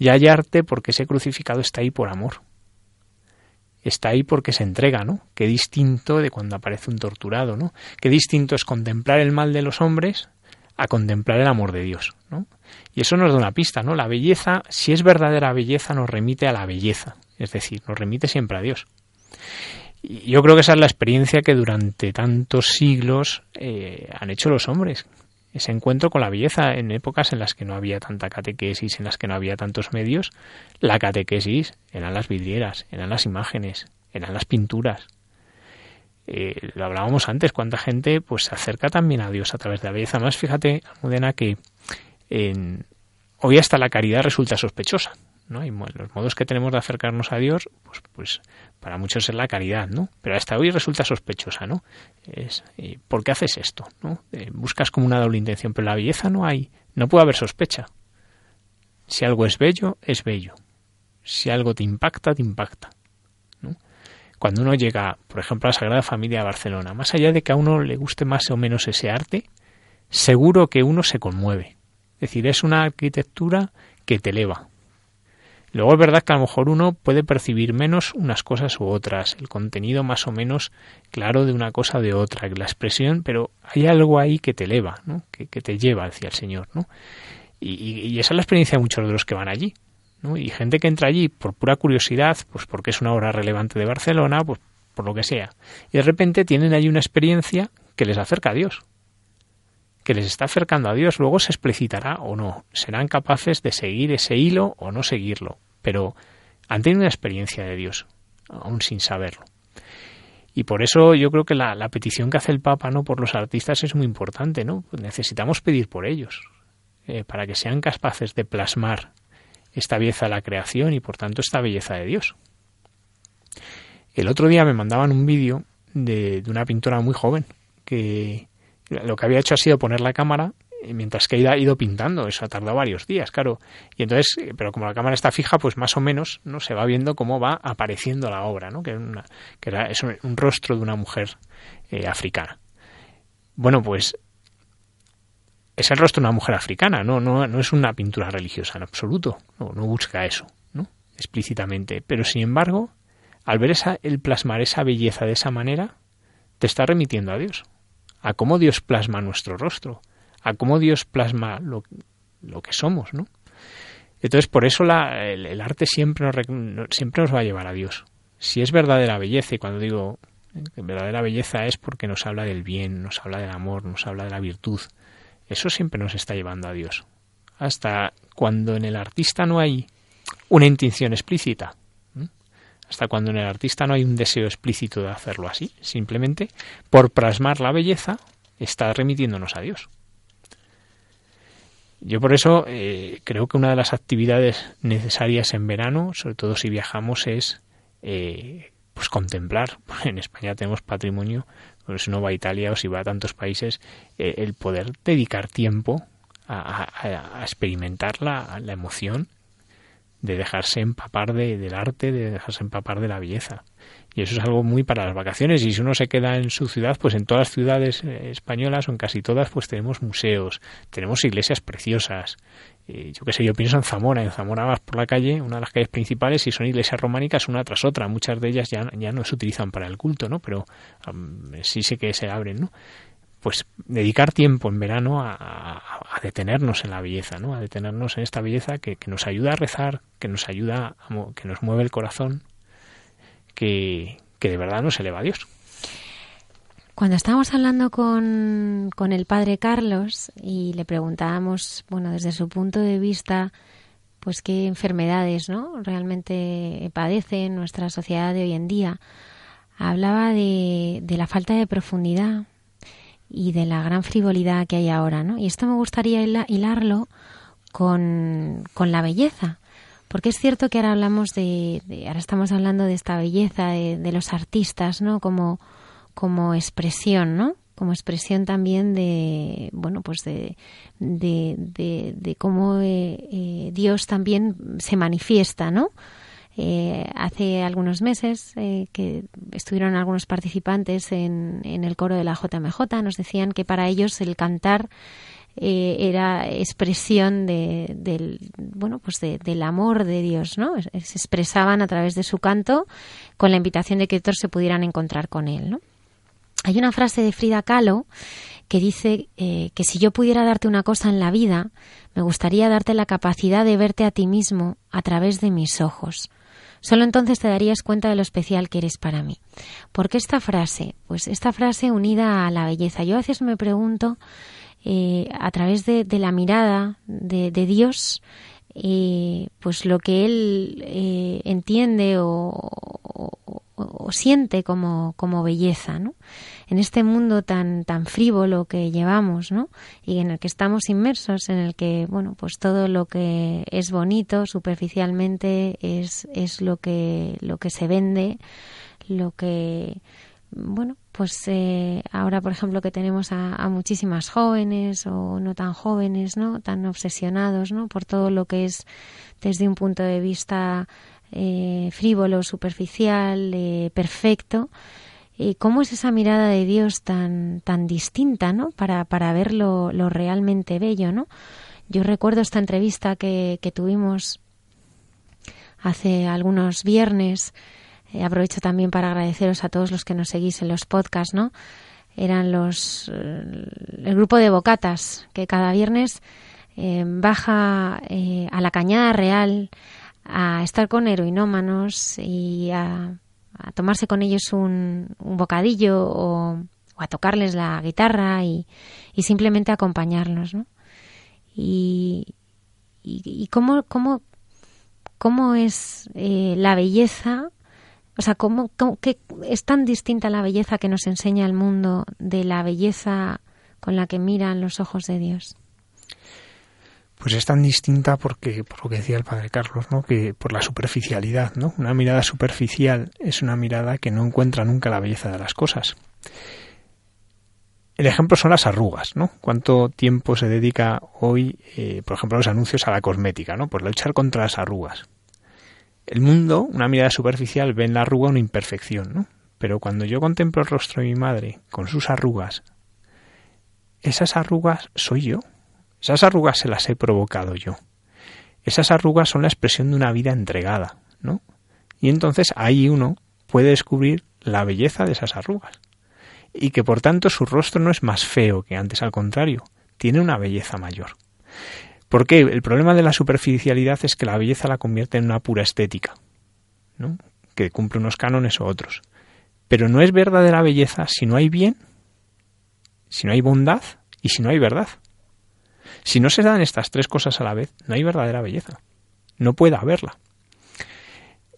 Y hay arte porque ese crucificado está ahí por amor. Está ahí porque se entrega, ¿no? Qué distinto de cuando aparece un torturado, ¿no? Qué distinto es contemplar el mal de los hombres a contemplar el amor de Dios, ¿no? Y eso nos da una pista, ¿no? La belleza, si es verdadera belleza, nos remite a la belleza, es decir, nos remite siempre a Dios. Y yo creo que esa es la experiencia que durante tantos siglos eh, han hecho los hombres. Ese encuentro con la belleza en épocas en las que no había tanta catequesis, en las que no había tantos medios. La catequesis eran las vidrieras, eran las imágenes, eran las pinturas. Eh, lo hablábamos antes, cuánta gente pues se acerca también a Dios a través de la belleza. Más fíjate, Almudena, que hoy hasta la caridad resulta sospechosa. ¿No? Hay los modos que tenemos de acercarnos a Dios, pues, pues para muchos es la caridad, ¿no? Pero hasta hoy resulta sospechosa, ¿no? Es, eh, ¿Por qué haces esto? ¿no? Eh, buscas como una doble intención, pero la belleza no hay, no puede haber sospecha. Si algo es bello, es bello. Si algo te impacta, te impacta. ¿no? Cuando uno llega, por ejemplo, a la Sagrada Familia de Barcelona, más allá de que a uno le guste más o menos ese arte, seguro que uno se conmueve. Es decir, es una arquitectura que te eleva. Luego es verdad que a lo mejor uno puede percibir menos unas cosas u otras, el contenido más o menos claro de una cosa o de otra, la expresión, pero hay algo ahí que te eleva, que, te lleva hacia el Señor. ¿no? Y, esa es la experiencia de muchos de los que van allí. ¿no? Y gente que entra allí por pura curiosidad, pues porque es una obra relevante de Barcelona, pues por lo que sea. Y de repente tienen allí una experiencia que les acerca a Dios que les está acercando a Dios, luego se explicitará o no. Serán capaces de seguir ese hilo o no seguirlo, pero han tenido una experiencia de Dios, aún sin saberlo. Y por eso yo creo que la, petición que hace el Papa no por los artistas es muy importante, ¿no? Necesitamos pedir por ellos, eh, para que sean capaces de plasmar esta belleza de la creación y por tanto esta belleza de Dios. El otro día me mandaban un vídeo de, de una pintora muy joven que, lo que había hecho ha sido poner la cámara mientras que ha ido pintando, eso ha tardado varios días, claro. Y entonces, eh, pero como la cámara está fija, pues más o menos no se va viendo cómo va apareciendo la obra, ¿no? Que, es un, rostro de una mujer eh, africana. Bueno, pues es el rostro de una mujer africana, no, no, no es una pintura religiosa en absoluto, no, no busca eso, ¿no? explícitamente. Pero sin embargo, al ver esa, el plasmar esa belleza de esa manera, te está remitiendo a Dios a cómo Dios plasma nuestro rostro, a cómo Dios plasma lo, lo que somos, ¿no? Entonces, por eso la, el, arte siempre nos, siempre nos va a llevar a Dios. Si es verdadera belleza, y cuando digo verdadera belleza es porque nos habla del bien, nos habla del amor, nos habla de la virtud, eso siempre nos está llevando a Dios. Hasta cuando en el artista no hay una intención explícita, hasta cuando en el artista no hay un deseo explícito de hacerlo así, simplemente por plasmar la belleza está remitiéndonos a Dios. Yo por eso eh, creo que una de las actividades necesarias en verano, sobre todo si viajamos, es eh, pues contemplar. En España tenemos patrimonio, pero si uno va a Italia o si va a tantos países, eh, el poder dedicar tiempo a, experimentar la, la emoción de dejarse empapar de, del arte, de dejarse empapar de la belleza. Y eso es algo muy para las vacaciones. Y si uno se queda en su ciudad, pues en todas las ciudades eh, españolas o en casi todas, pues tenemos museos, tenemos iglesias preciosas. yo qué sé, yo pienso en Zamora. En Zamora vas por la calle, una de las calles principales, y son iglesias románicas una tras otra. Muchas de ellas ya, ya no se utilizan para el culto, ¿no? Pero sí sé que se abren, ¿no? pues dedicar tiempo en verano a, detenernos en la belleza, ¿no? A detenernos en esta belleza que, nos ayuda a rezar, que nos ayuda, a, que nos mueve el corazón, que, de verdad nos eleva a Dios. Cuando estábamos hablando con, con el padre Carlos y le preguntábamos, bueno, desde su punto de vista, pues qué enfermedades, ¿no? Realmente padece nuestra sociedad de hoy en día. Hablaba de, de la falta de profundidad, y de la gran frivolidad que hay ahora, ¿no? Y esto me gustaría hilarlo con, la belleza, porque es cierto que ahora hablamos de, ahora estamos hablando de esta belleza de, los artistas, ¿no? Como, como expresión, ¿no? Como expresión también de, bueno, pues de, de, de, cómo eh, eh, Dios también se manifiesta, ¿no? Eh, hace algunos meses eh, que estuvieron algunos participantes en, en, el coro de la JMJ, nos decían que para ellos el cantar eh, era expresión de, del bueno pues del amor de Dios, ¿no? Se expresaban a través de su canto con la invitación de que otros se pudieran encontrar con él, ¿no? Hay una frase de Frida Kahlo que dice que si yo pudiera darte una cosa en la vida, me gustaría darte la capacidad de verte a ti mismo a través de mis ojos. Solo entonces te darías cuenta de lo especial que eres para mí. ¿Por qué esta frase? Pues esta frase unida a la belleza. Yo a veces me pregunto, eh, a través de, la mirada de, Dios, eh, pues lo que Él eh, entiende o, o siente como, como belleza, ¿no? En este mundo tan, tan frívolo que llevamos, ¿no? Y en el que estamos inmersos, en el que, bueno, pues todo lo que es bonito superficialmente es, es lo que, lo que se vende, lo que, bueno, pues eh, ahora, por ejemplo, que tenemos a, muchísimas jóvenes o no tan jóvenes, ¿no? Tan obsesionados, ¿no? Por todo lo que es desde un punto de vista eh, frívolo, superficial, eh, perfecto. ¿Y cómo es esa mirada de Dios tan, tan distinta, ¿no? Para, para ver lo, realmente bello, ¿no? Yo recuerdo esta entrevista que, que tuvimos hace algunos viernes eh, aprovecho también para agradeceros a todos los que nos seguís en los podcasts, ¿no? Eran los eh, el grupo de bocatas que cada viernes eh, baja a la Cañada Real a estar con heroinómanos y a, tomarse con ellos un, bocadillo o, a tocarles la guitarra y, simplemente acompañarlos, ¿no? Y, y, cómo, cómo, cómo es la belleza o sea, ¿cómo, es tan distinta la belleza que nos enseña el mundo de la belleza con la que miran los ojos de Dios? Pues es tan distinta porque, por lo que decía el padre Carlos, ¿no? que por la superficialidad, ¿no? Una mirada superficial es una mirada que no encuentra nunca la belleza de las cosas. El ejemplo son las arrugas, ¿no? ¿Cuánto tiempo se dedica hoy, eh, por ejemplo, los anuncios a la cosmética, ¿no? Pues luchar contra las arrugas. El mundo, una mirada superficial, ve en la arruga una imperfección, ¿no? Pero cuando yo contemplo el rostro de mi madre con sus arrugas, esas arrugas soy yo. Esas arrugas se las he provocado yo. Esas arrugas son la expresión de una vida entregada, ¿no? Y entonces ahí uno puede descubrir la belleza de esas arrugas. Y que por tanto su rostro no es más feo que antes, al contrario, tiene una belleza mayor. Porque el problema de la superficialidad es que la belleza la convierte en una pura estética, ¿no? que cumple unos cánones o otros. Pero no es verdadera belleza si no hay bien, si no hay bondad y si no hay verdad. Si no se dan estas tres cosas a la vez, no hay verdadera belleza. No puede haberla.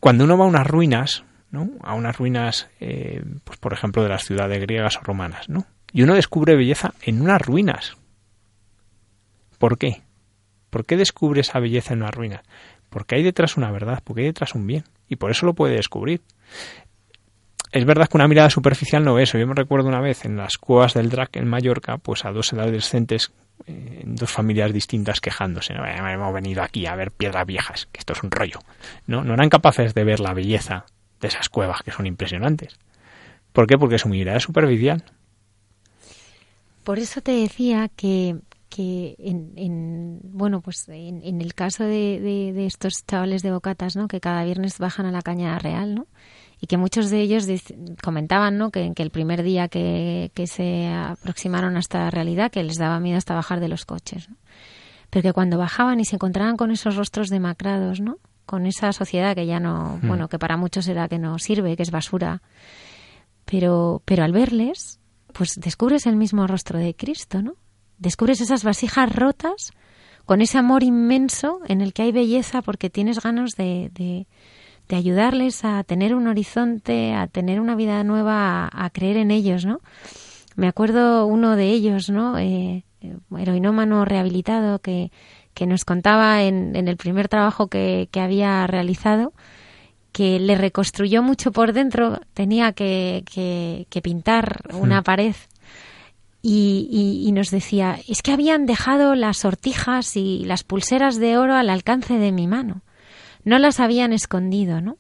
Cuando uno va a unas ruinas, ¿no? a unas ruinas, eh, pues por ejemplo, de las ciudades griegas o romanas, ¿no? y uno descubre belleza en unas ruinas. ¿Por qué? ¿Por qué descubre esa belleza en una ruina? Porque hay detrás una verdad, porque hay detrás un bien. Y por eso lo puede descubrir. Es verdad que una mirada superficial no ve eso. Yo me recuerdo una vez en las cuevas del Drac en Mallorca, pues a dos adolescentes eh, en dos familias distintas quejándose. ¿no? Hemos venido aquí a ver piedras viejas, que esto es un rollo. No, no eran capaces de ver la belleza de esas cuevas que son impresionantes. ¿Por qué? Porque su mirada es superficial. Por eso te decía que que en, bueno pues en, el caso de, estos chavales de bocatas no que cada viernes bajan a la cañada real no y que muchos de ellos comentaban no que, que el primer día que, se aproximaron a esta realidad que les daba miedo hasta bajar de los coches ¿no? pero que cuando bajaban y se encontraban con esos rostros demacrados no con esa sociedad que ya no hmm. bueno que para muchos era que no sirve que es basura pero pero al verles pues descubres el mismo rostro de Cristo no descubres esas vasijas rotas con ese amor inmenso en el que hay belleza porque tienes ganas de, de, ayudarles a tener un horizonte, a tener una vida nueva, a, creer en ellos, ¿no? Me acuerdo uno de ellos, ¿no? Eh, heroinómano rehabilitado que, que nos contaba en, en el primer trabajo que, que había realizado que le reconstruyó mucho por dentro, tenía que, que, que pintar una hmm. pared y, nos decía, es que habían dejado las sortijas y las pulseras de oro al alcance de mi mano. No las habían escondido, ¿no?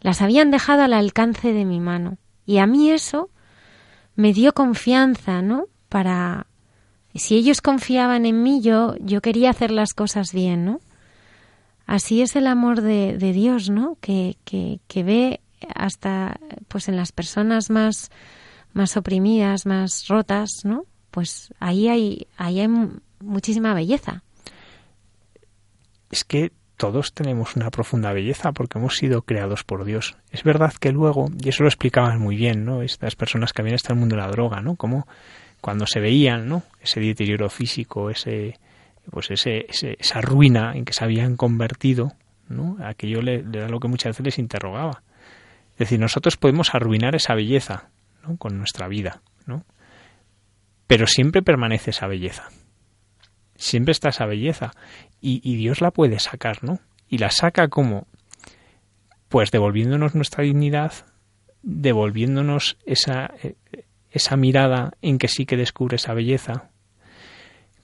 Las habían dejado al alcance de mi mano. Y a mí eso me dio confianza, ¿no? Para... Si ellos confiaban en mí, yo, yo quería hacer las cosas bien, ¿no? Así es el amor de, de Dios, ¿no? Que, que, que ve hasta pues en las personas más más oprimidas, más rotas, ¿no? Pues ahí hay, ahí muchísima belleza. Es que todos tenemos una profunda belleza porque hemos sido creados por Dios. Es verdad que luego, y eso lo explicaban muy bien, ¿no? Estas personas que habían estado en el mundo de la droga, ¿no? Como cuando se veían, ¿no? Ese deterioro físico, ese, pues ese, esa ruina en que se habían convertido, ¿no? Aquello le, le, da lo que muchas veces les interrogaba. Es decir, nosotros podemos arruinar esa belleza con nuestra vida, ¿no? Pero siempre permanece esa belleza. Siempre está esa belleza. Y, y Dios la puede sacar, ¿no? Y la saca como, pues devolviéndonos nuestra dignidad, devolviéndonos esa, eh, esa mirada en que sí que descubre esa belleza.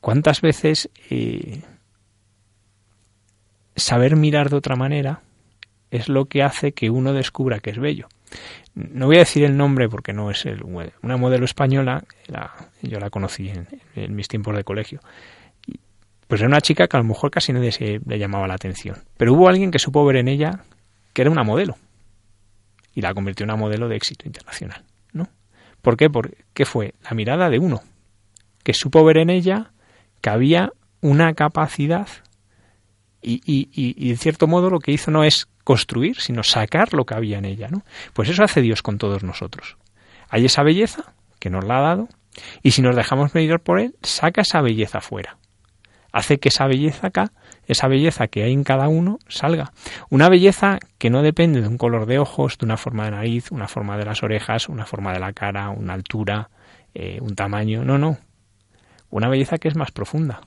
¿Cuántas veces eh, saber mirar de otra manera es lo que hace que uno descubra que es bello? No voy a decir el nombre porque no es el, una modelo española, yo la conocí en, mis tiempos de colegio. Pues era una chica que a lo mejor casi nadie se le llamaba la atención. Pero hubo alguien que supo ver en ella que era una modelo. Y la convirtió en una modelo de éxito internacional. ¿no? ¿Por qué? Porque fue la mirada de uno, que supo ver en ella que había una capacidad y, y, y, en cierto modo lo que hizo no es construir, sino sacar lo que había en ella. ¿no? Pues eso hace Dios con todos nosotros. Hay esa belleza que nos la ha dado y si nos dejamos medir por Él, saca esa belleza fuera hace que esa belleza acá, esa belleza que hay en cada uno, salga. Una belleza que no depende de un color de ojos, de una forma de nariz, una forma de las orejas, una forma de la cara, una altura, eh, un tamaño. No, no. Una belleza que es más profunda.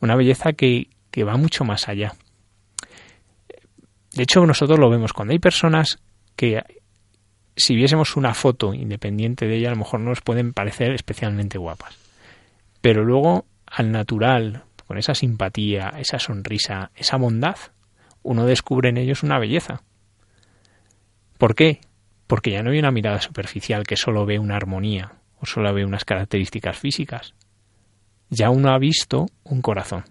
Una belleza que, que va mucho más allá. De hecho, nosotros lo vemos cuando hay personas que si viésemos una foto independiente de ella, a lo mejor no nos pueden parecer especialmente guapas. Pero luego al natural, con esa simpatía, esa sonrisa, esa bondad, uno descubre en ellos una belleza. ¿Por qué? Porque ya no hay una mirada superficial que solo ve una armonía o solo ve unas características físicas. Ya uno ha visto un corazón.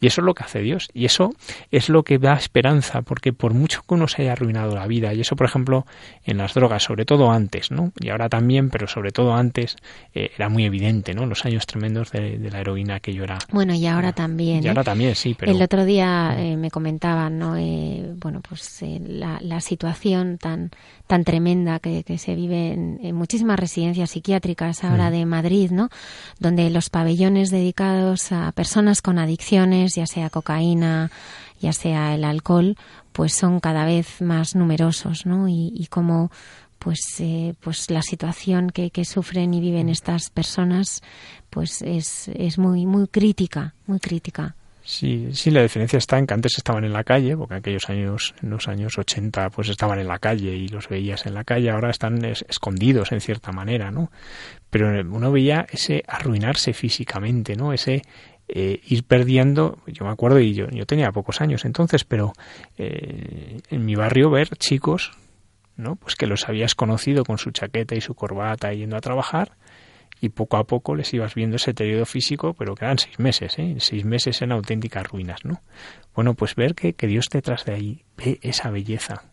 Y eso es lo que hace Dios. Y eso es lo que da esperanza, porque por mucho que uno se haya arruinado la vida, y eso, por ejemplo, en las drogas, sobre todo antes, ¿no? Y ahora también, pero sobre todo antes, eh, era muy evidente, ¿no? Los años tremendos de, de, la heroína aquello era. Bueno, y ahora también. Y ahora ¿eh? también, sí, pero. El otro día eh, me comentaban, ¿no? Eh, bueno, pues eh, la, la, situación tan, tan tremenda que, que se vive en, en, muchísimas residencias psiquiátricas ahora mm. de Madrid, ¿no? Donde los pabellones dedicados a personas con adicción ya sea cocaína, ya sea el alcohol, pues son cada vez más numerosos, ¿no? Y, y como pues eh, pues la situación que, que, sufren y viven estas personas pues es, es muy muy crítica muy crítica Sí, sí, la diferencia está en que antes estaban en la calle, porque en aquellos años, en los años 80, pues estaban en la calle y los veías en la calle, ahora están es, escondidos en cierta manera, ¿no? Pero uno veía ese arruinarse físicamente, ¿no? Ese, eh, ir perdiendo, yo me acuerdo y yo, yo tenía pocos años entonces, pero eh, en mi barrio ver chicos, ¿no? Pues que los habías conocido con su chaqueta y su corbata yendo a trabajar y poco a poco les ibas viendo ese deterioro físico, pero que eran seis meses, ¿eh? Seis meses en auténticas ruinas, ¿no? Bueno, pues ver que, que Dios detrás de ahí ve esa belleza.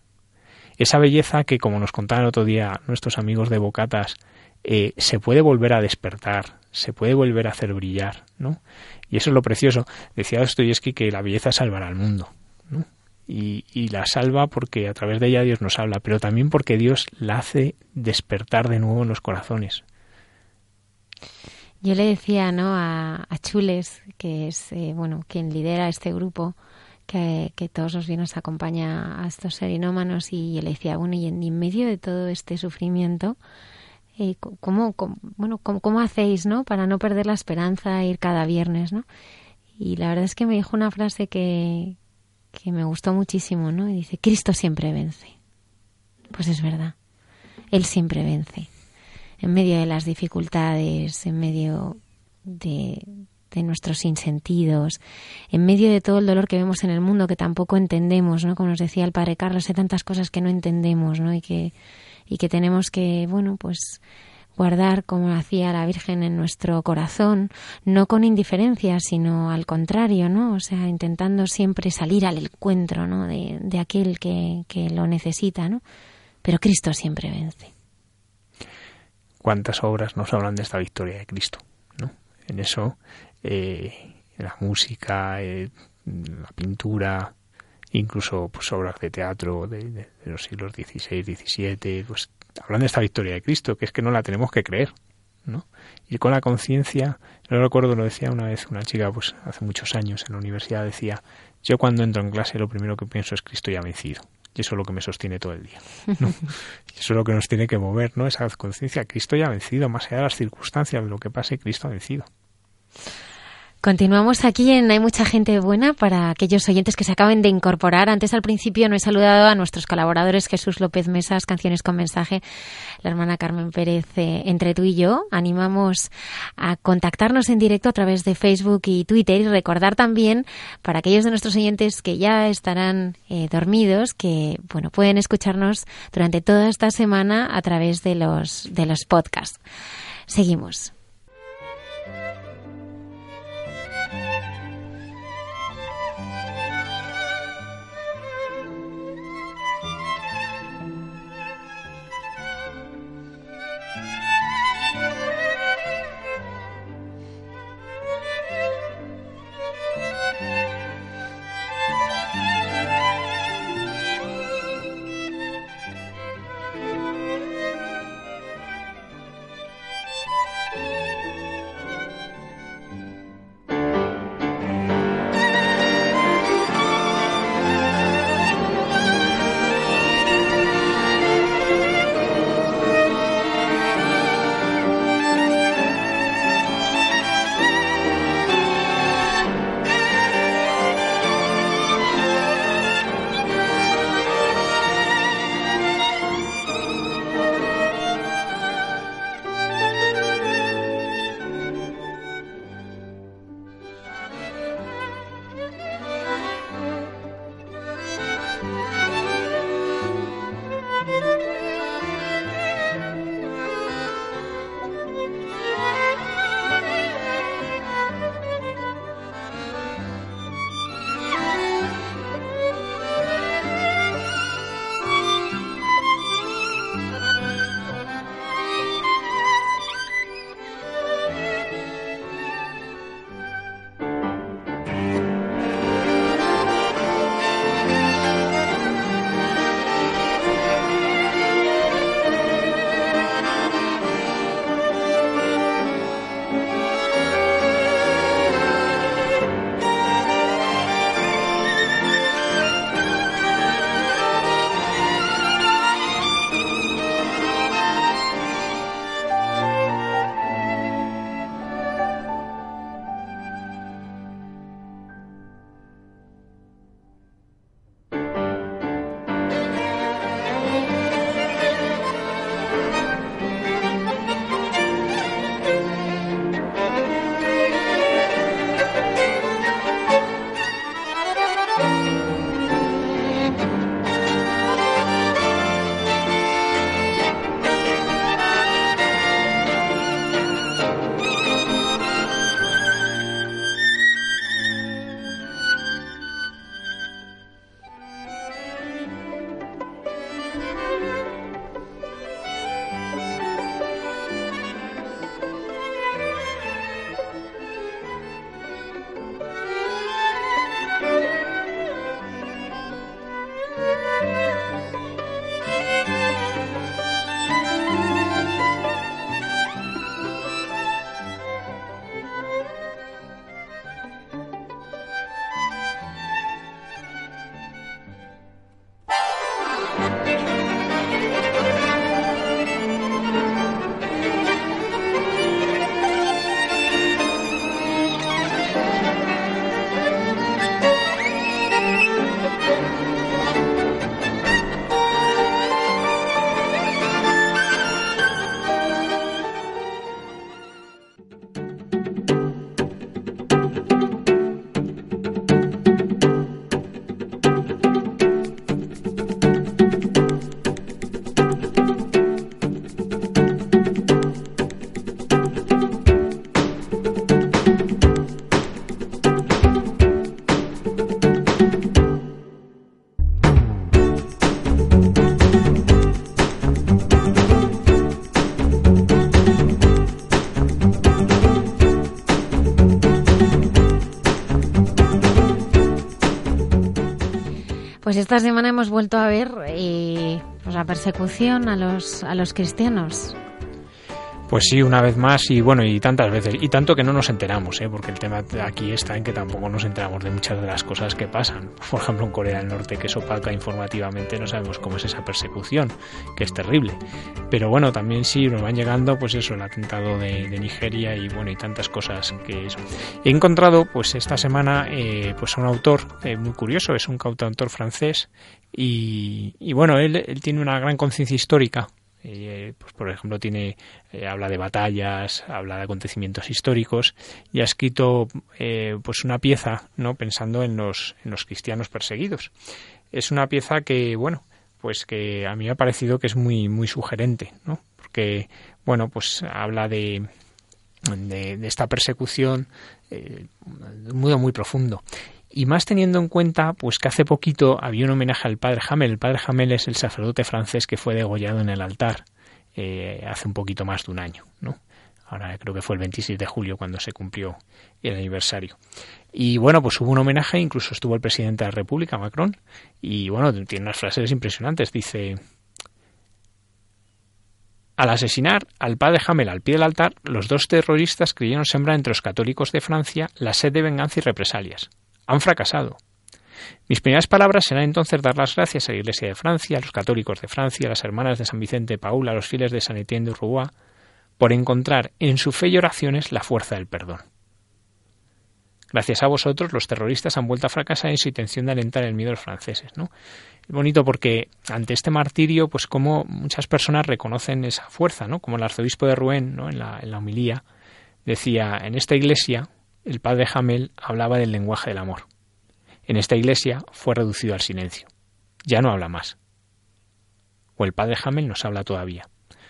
Esa belleza que, como nos contaban el otro día nuestros amigos de Bocatas, eh, se puede volver a despertar, se puede volver a hacer brillar, ¿no? Y eso es lo precioso. Decía Dostoyevsky que la belleza salvará al mundo. ¿no? Y, y, la salva porque a través de ella Dios nos habla, pero también porque Dios la hace despertar de nuevo en los corazones. Yo le decía ¿no? a, a Chules, que es eh, bueno quien lidera este grupo, que, que, todos los nos acompaña a estos serinómanos, y yo le decía, bueno, y y en medio de todo este sufrimiento, eh, ¿cómo, bueno, cómo, hacéis ¿no? para no perder la esperanza ir cada viernes? ¿no? Y la verdad es que me dijo una frase que, que me gustó muchísimo, ¿no? Y dice, Cristo siempre vence. Pues es verdad, Él siempre vence. En medio de las dificultades, en medio de, de nuestros sinsentidos, en medio de todo el dolor que vemos en el mundo que tampoco entendemos, ¿no? Como nos decía el padre Carlos, hay tantas cosas que no entendemos, ¿no? Y que y que tenemos que, bueno, pues guardar como hacía la Virgen en nuestro corazón, no con indiferencia, sino al contrario, ¿no? O sea, intentando siempre salir al encuentro, ¿no? De, de aquel que, que, lo necesita, ¿no? Pero Cristo siempre vence. ¿Cuántas obras nos hablan de esta victoria de Cristo, ¿no? En eso, eh, la música, eh, la pintura, incluso pues, obras de teatro de, de, de los siglos XVI, XVII, pues hablan de esta victoria de Cristo, que es que no la tenemos que creer, ¿no? Y con la conciencia, no recuerdo, lo decía una vez una chica, pues hace muchos años en la universidad, decía, yo cuando entro en clase lo primero que pienso es Cristo ya ha vencido. Y eso es lo que me sostiene todo el día. ¿no? Y eso es lo que nos tiene que mover, ¿no? Esa conciencia. Cristo ya ha vencido, más allá de las circunstancias, de lo que pase, Cristo ha vencido. Continuamos aquí en Hay mucha gente buena para aquellos oyentes que se acaben de incorporar. Antes al principio no he saludado a nuestros colaboradores Jesús López Mesas, Canciones con Mensaje, la hermana Carmen Pérez, eh, entre tú y yo. Animamos a contactarnos en directo a través de Facebook y Twitter y recordar también para aquellos de nuestros oyentes que ya estarán eh, dormidos que bueno pueden escucharnos durante toda esta semana a través de los de los podcasts. Seguimos. Pues esta semana hemos vuelto a ver eh, pues la persecución a los, a los cristianos. Pues sí, una vez más y bueno, y tantas veces. Y tanto que no nos enteramos, ¿eh? porque el tema aquí está en que tampoco nos enteramos de muchas de las cosas que pasan. Por ejemplo, en Corea del Norte, que es opaca informativamente, no sabemos cómo es esa persecución, que es terrible. Pero bueno, también sí nos van llegando, pues eso, el atentado de, Nigeria y bueno, y tantas cosas que eso. He encontrado, pues esta semana, eh, pues un autor eh, muy curioso, es un cantautor francés y, y bueno, él tiene una gran conciencia histórica eh, pues por ejemplo tiene eh, habla de batallas habla de acontecimientos históricos y ha escrito eh, pues una pieza no pensando en los en los cristianos perseguidos. Es una pieza que bueno pues que a mí me ha parecido que es muy muy sugerente no porque bueno pues habla de de, esta persecución un modo muy profundo y más teniendo en cuenta pues que hace poquito había un homenaje al padre Hamel. El padre Hamel es el sacerdote francés que fue degollado en el altar eh, hace un poquito más de un año, ¿no? Ahora creo que fue el 26 de julio cuando se cumplió el aniversario. Y bueno, pues hubo un homenaje, incluso estuvo el presidente de la República, Macron, y bueno, tiene unas frases impresionantes. Dice, al asesinar al padre Hamel al pie del altar, los dos terroristas creyeron sembrar entre los católicos de Francia la sed de venganza y represalias han fracasado. Mis primeras palabras serán entonces dar las gracias a la Iglesia de Francia, a los católicos de Francia, a las hermanas de San Vicente de Paul, a los fieles de San Etienne de Rouen, por encontrar en su fe y oraciones la fuerza del perdón. Gracias a vosotros, los terroristas han vuelto a fracasar en su intención de alentar el miedo a los franceses, ¿no? Es bonito porque ante este martirio, pues como muchas personas reconocen esa fuerza, ¿no? Como el arzobispo de Rouen, ¿no? En la, en la homilía, decía, en esta iglesia el padre Hamel hablaba del lenguaje del amor. En esta iglesia fue reducido al silencio. Ya no habla más. O el padre Hamel nos habla todavía.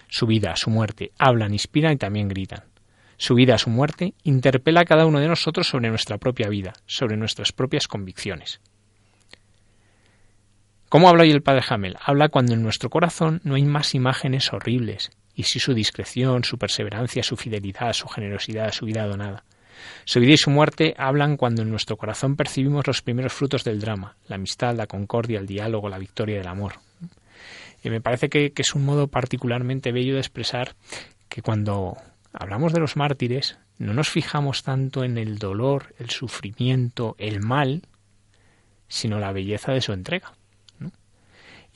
Su vida, su muerte, hablan, inspiran y también gritan. Su vida, su muerte, interpela a cada uno de nosotros sobre nuestra propia vida, sobre nuestras propias convicciones. ¿Cómo habla hoy el padre Hamel? Habla cuando en nuestro corazón no hay más imágenes horribles, y si su discreción, su perseverancia, su fidelidad, su generosidad, su vida donada. Su vida y su muerte hablan cuando en nuestro corazón percibimos los primeros frutos del drama, la amistad, la concordia, el diálogo, la victoria del amor. Y me parece que, es un modo particularmente bello de expresar que cuando hablamos de los mártires no nos fijamos tanto en el dolor, el sufrimiento, el mal, sino la belleza de su entrega.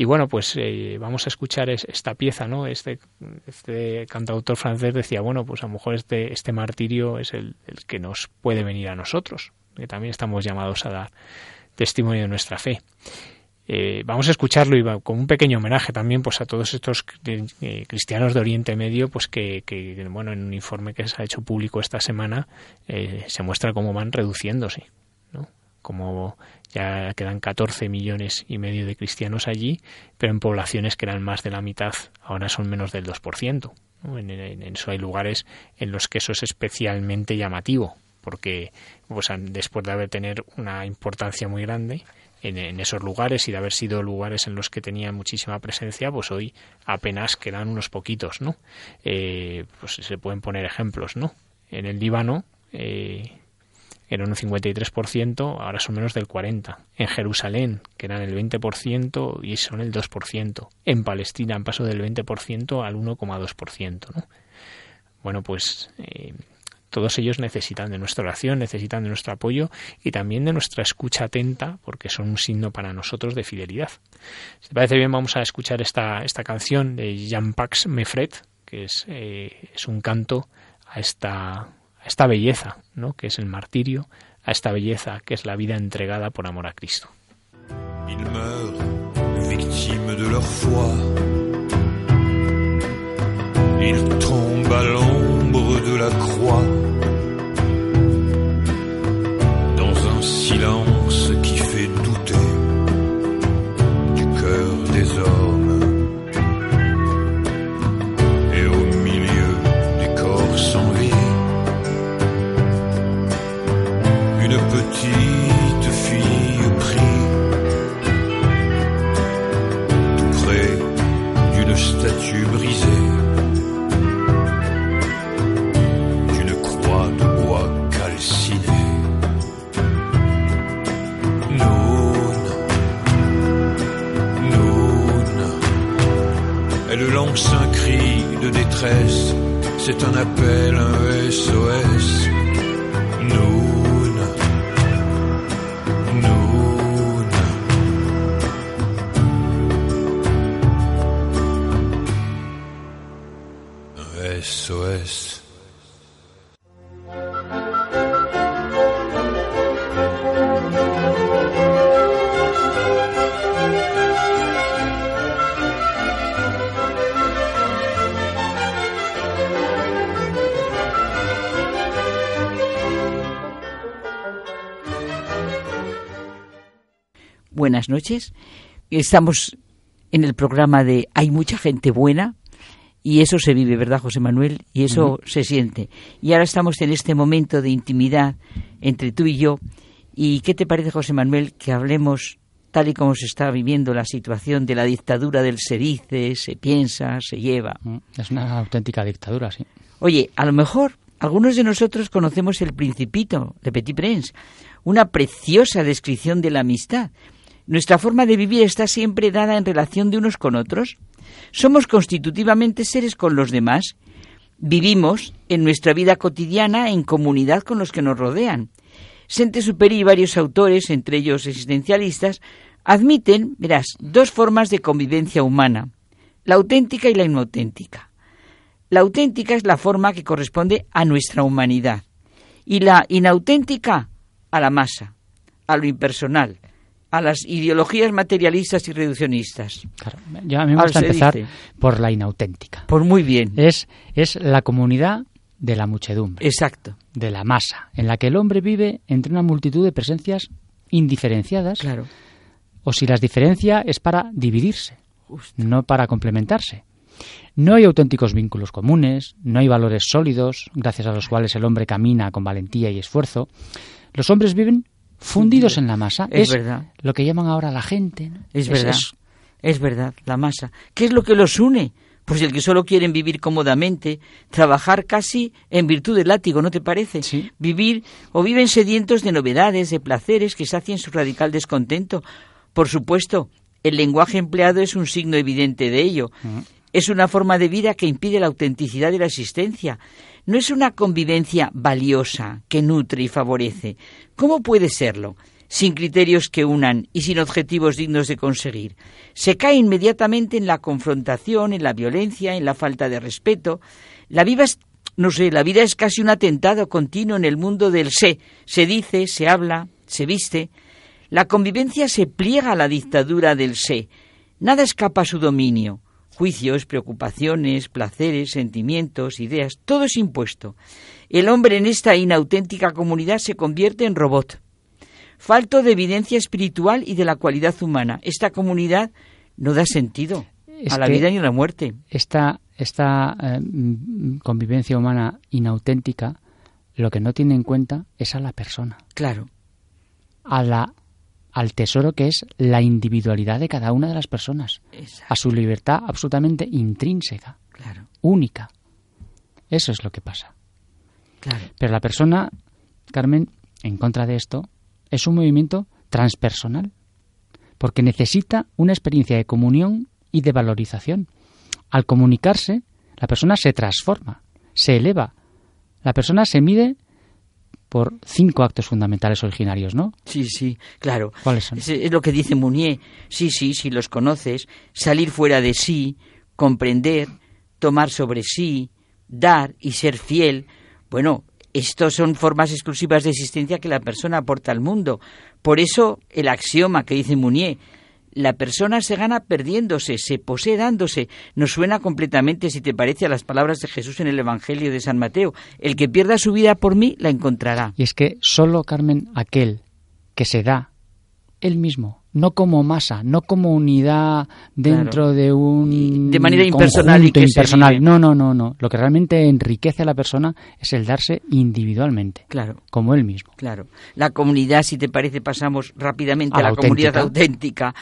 Y bueno, pues eh, vamos a escuchar esta pieza, ¿no? Este, este cantautor francés decía, bueno, pues a lo mejor este, este martirio es el, que nos puede venir a nosotros, que también estamos llamados a dar testimonio de nuestra fe. Eh, vamos a escucharlo y con un pequeño homenaje también pues a todos estos eh, cristianos de Oriente Medio pues que, bueno en un informe que se ha hecho público esta semana se muestra cómo van reduciéndose. Como ya quedan 14 millones y medio de cristianos allí, pero en poblaciones que eran más de la mitad, ahora son menos del 2%. En, eso hay lugares en los que eso es especialmente llamativo, porque pues, después de haber tener una importancia muy grande en, esos lugares y de haber sido lugares en los que tenían muchísima presencia, pues hoy apenas quedan unos poquitos, ¿no? Eh, pues se pueden poner ejemplos, ¿no? En el Líbano, eh, eran un 53%, ahora son menos del 40%. En Jerusalén, que eran el 20% y son el 2%. En Palestina han pasado del 20% al 1,2%. ¿no? Bueno, pues eh, todos ellos necesitan de nuestra oración, necesitan de nuestro apoyo y también de nuestra escucha atenta, porque son un signo para nosotros de fidelidad. Si te parece bien, vamos a escuchar esta, esta canción de Jean-Pax Mefret, que es, eh, es un canto a esta esta belleza, ¿no? que es el martirio, a esta belleza que es la vida entregada por amor a Cristo. De la croix. Dans un silence lance un cri de détresse c'est un appel, un SOS. Un SOS. Buenas noches. Estamos en el programa de Hay mucha gente buena y eso se vive, ¿verdad, José Manuel? Y eso se siente. Y ahora estamos en este momento de intimidad entre tú y yo. ¿Y qué te parece, José Manuel, que hablemos tal y como se está viviendo la situación de la dictadura del se dice, se piensa, se lleva? Mm, Es una auténtica dictadura, sí. Oye, a lo mejor algunos de nosotros conocemos El Principito de Petit Prince, una preciosa descripción de la amistad. Nuestra forma de vivir está siempre dada en relación de unos con otros. Somos constitutivamente seres con los demás. Vivimos en nuestra vida cotidiana en comunidad con los que nos rodean. Saint-Exupéry y varios autores, entre ellos existencialistas, admiten, verás, dos formas de convivencia humana, la auténtica y la inauténtica. La auténtica es la forma que corresponde a nuestra humanidad y la inauténtica a la masa, a lo impersonal, a las ideologías materialistas y reduccionistas. Claro, yo a mí me gusta empezar dice. por la inauténtica. Por muy bien. Es, es la comunidad de la muchedumbre, Exacto. de la masa, en la que el hombre vive entre una multitud de presencias indiferenciadas, Claro. o si las diferencia es para dividirse, no para complementarse. No hay auténticos vínculos comunes, no hay valores sólidos, gracias a los cuales el hombre camina con valentía y esfuerzo. Los hombres viven fundidos en la masa. Es verdad. lo que llaman ahora la gente. ¿no? Es verdad. Es verdad, la masa. ¿Qué es lo que los une? Pues el que solo quieren vivir cómodamente, trabajar casi en virtud del látigo, ¿no te parece? Sí. Vivir o viven sedientos de novedades, de placeres que sacien su radical descontento. Por supuesto, el lenguaje empleado es un signo evidente de ello. Es una forma de vida que impide la autenticidad de la existencia. No es una convivencia valiosa que nutre y favorece. ¿Cómo puede serlo? sin criterios que unan y sin objetivos dignos de conseguir. Se cae inmediatamente en la confrontación, en la violencia, en la falta de respeto. La vida es, no sé, la vida es casi un atentado continuo en el mundo del sé. Se dice, se habla, se viste. La convivencia se pliega a la dictadura del sé. Nada escapa a su dominio. Juicios, preocupaciones, placeres, sentimientos, ideas, todo es impuesto. El hombre en esta inauténtica comunidad se convierte en robot falto de evidencia espiritual y de la cualidad humana. Esta comunidad no da sentido Es a la vida ni a la muerte. Esta, esta eh, convivencia humana inauténtica lo que no tiene en cuenta es a la persona, Claro, a la, al tesoro que es la individualidad de cada una de las personas, exacto, a su libertad absolutamente intrínseca, claro, única. Eso es lo que pasa. claro. Pero la persona, Carmen, en contra de esto, es un movimiento transpersonal, porque necesita una experiencia de comunión y de valorización. Al comunicarse, la persona se transforma, se eleva. La persona se mide por cinco actos fundamentales originarios, ¿no? Sí, sí, claro. ¿Cuáles son? Es, es lo que dice Mounier. Sí, sí, sí, los conoces. Salir fuera de sí, comprender, tomar sobre sí, dar y ser fiel. Bueno, estos son formas exclusivas de existencia que la persona aporta al mundo. Por eso el axioma que dice Mounier, la persona se gana perdiéndose, se posee dándose. Nos suena completamente, si te parece, a las palabras de Jesús en el Evangelio de San Mateo. El que pierda su vida por mí, la encontrará. Y es que solo, Carmen, aquel que se da él mismo, no como masa, no como unidad dentro Claro. de un de manera impersonal y que impersonal. No, no, no, no. Lo que realmente enriquece a la persona es el darse individualmente, Claro. como él mismo. Claro. La comunidad, si te parece, pasamos rápidamente A a, la comunidad auténtica. auténtica.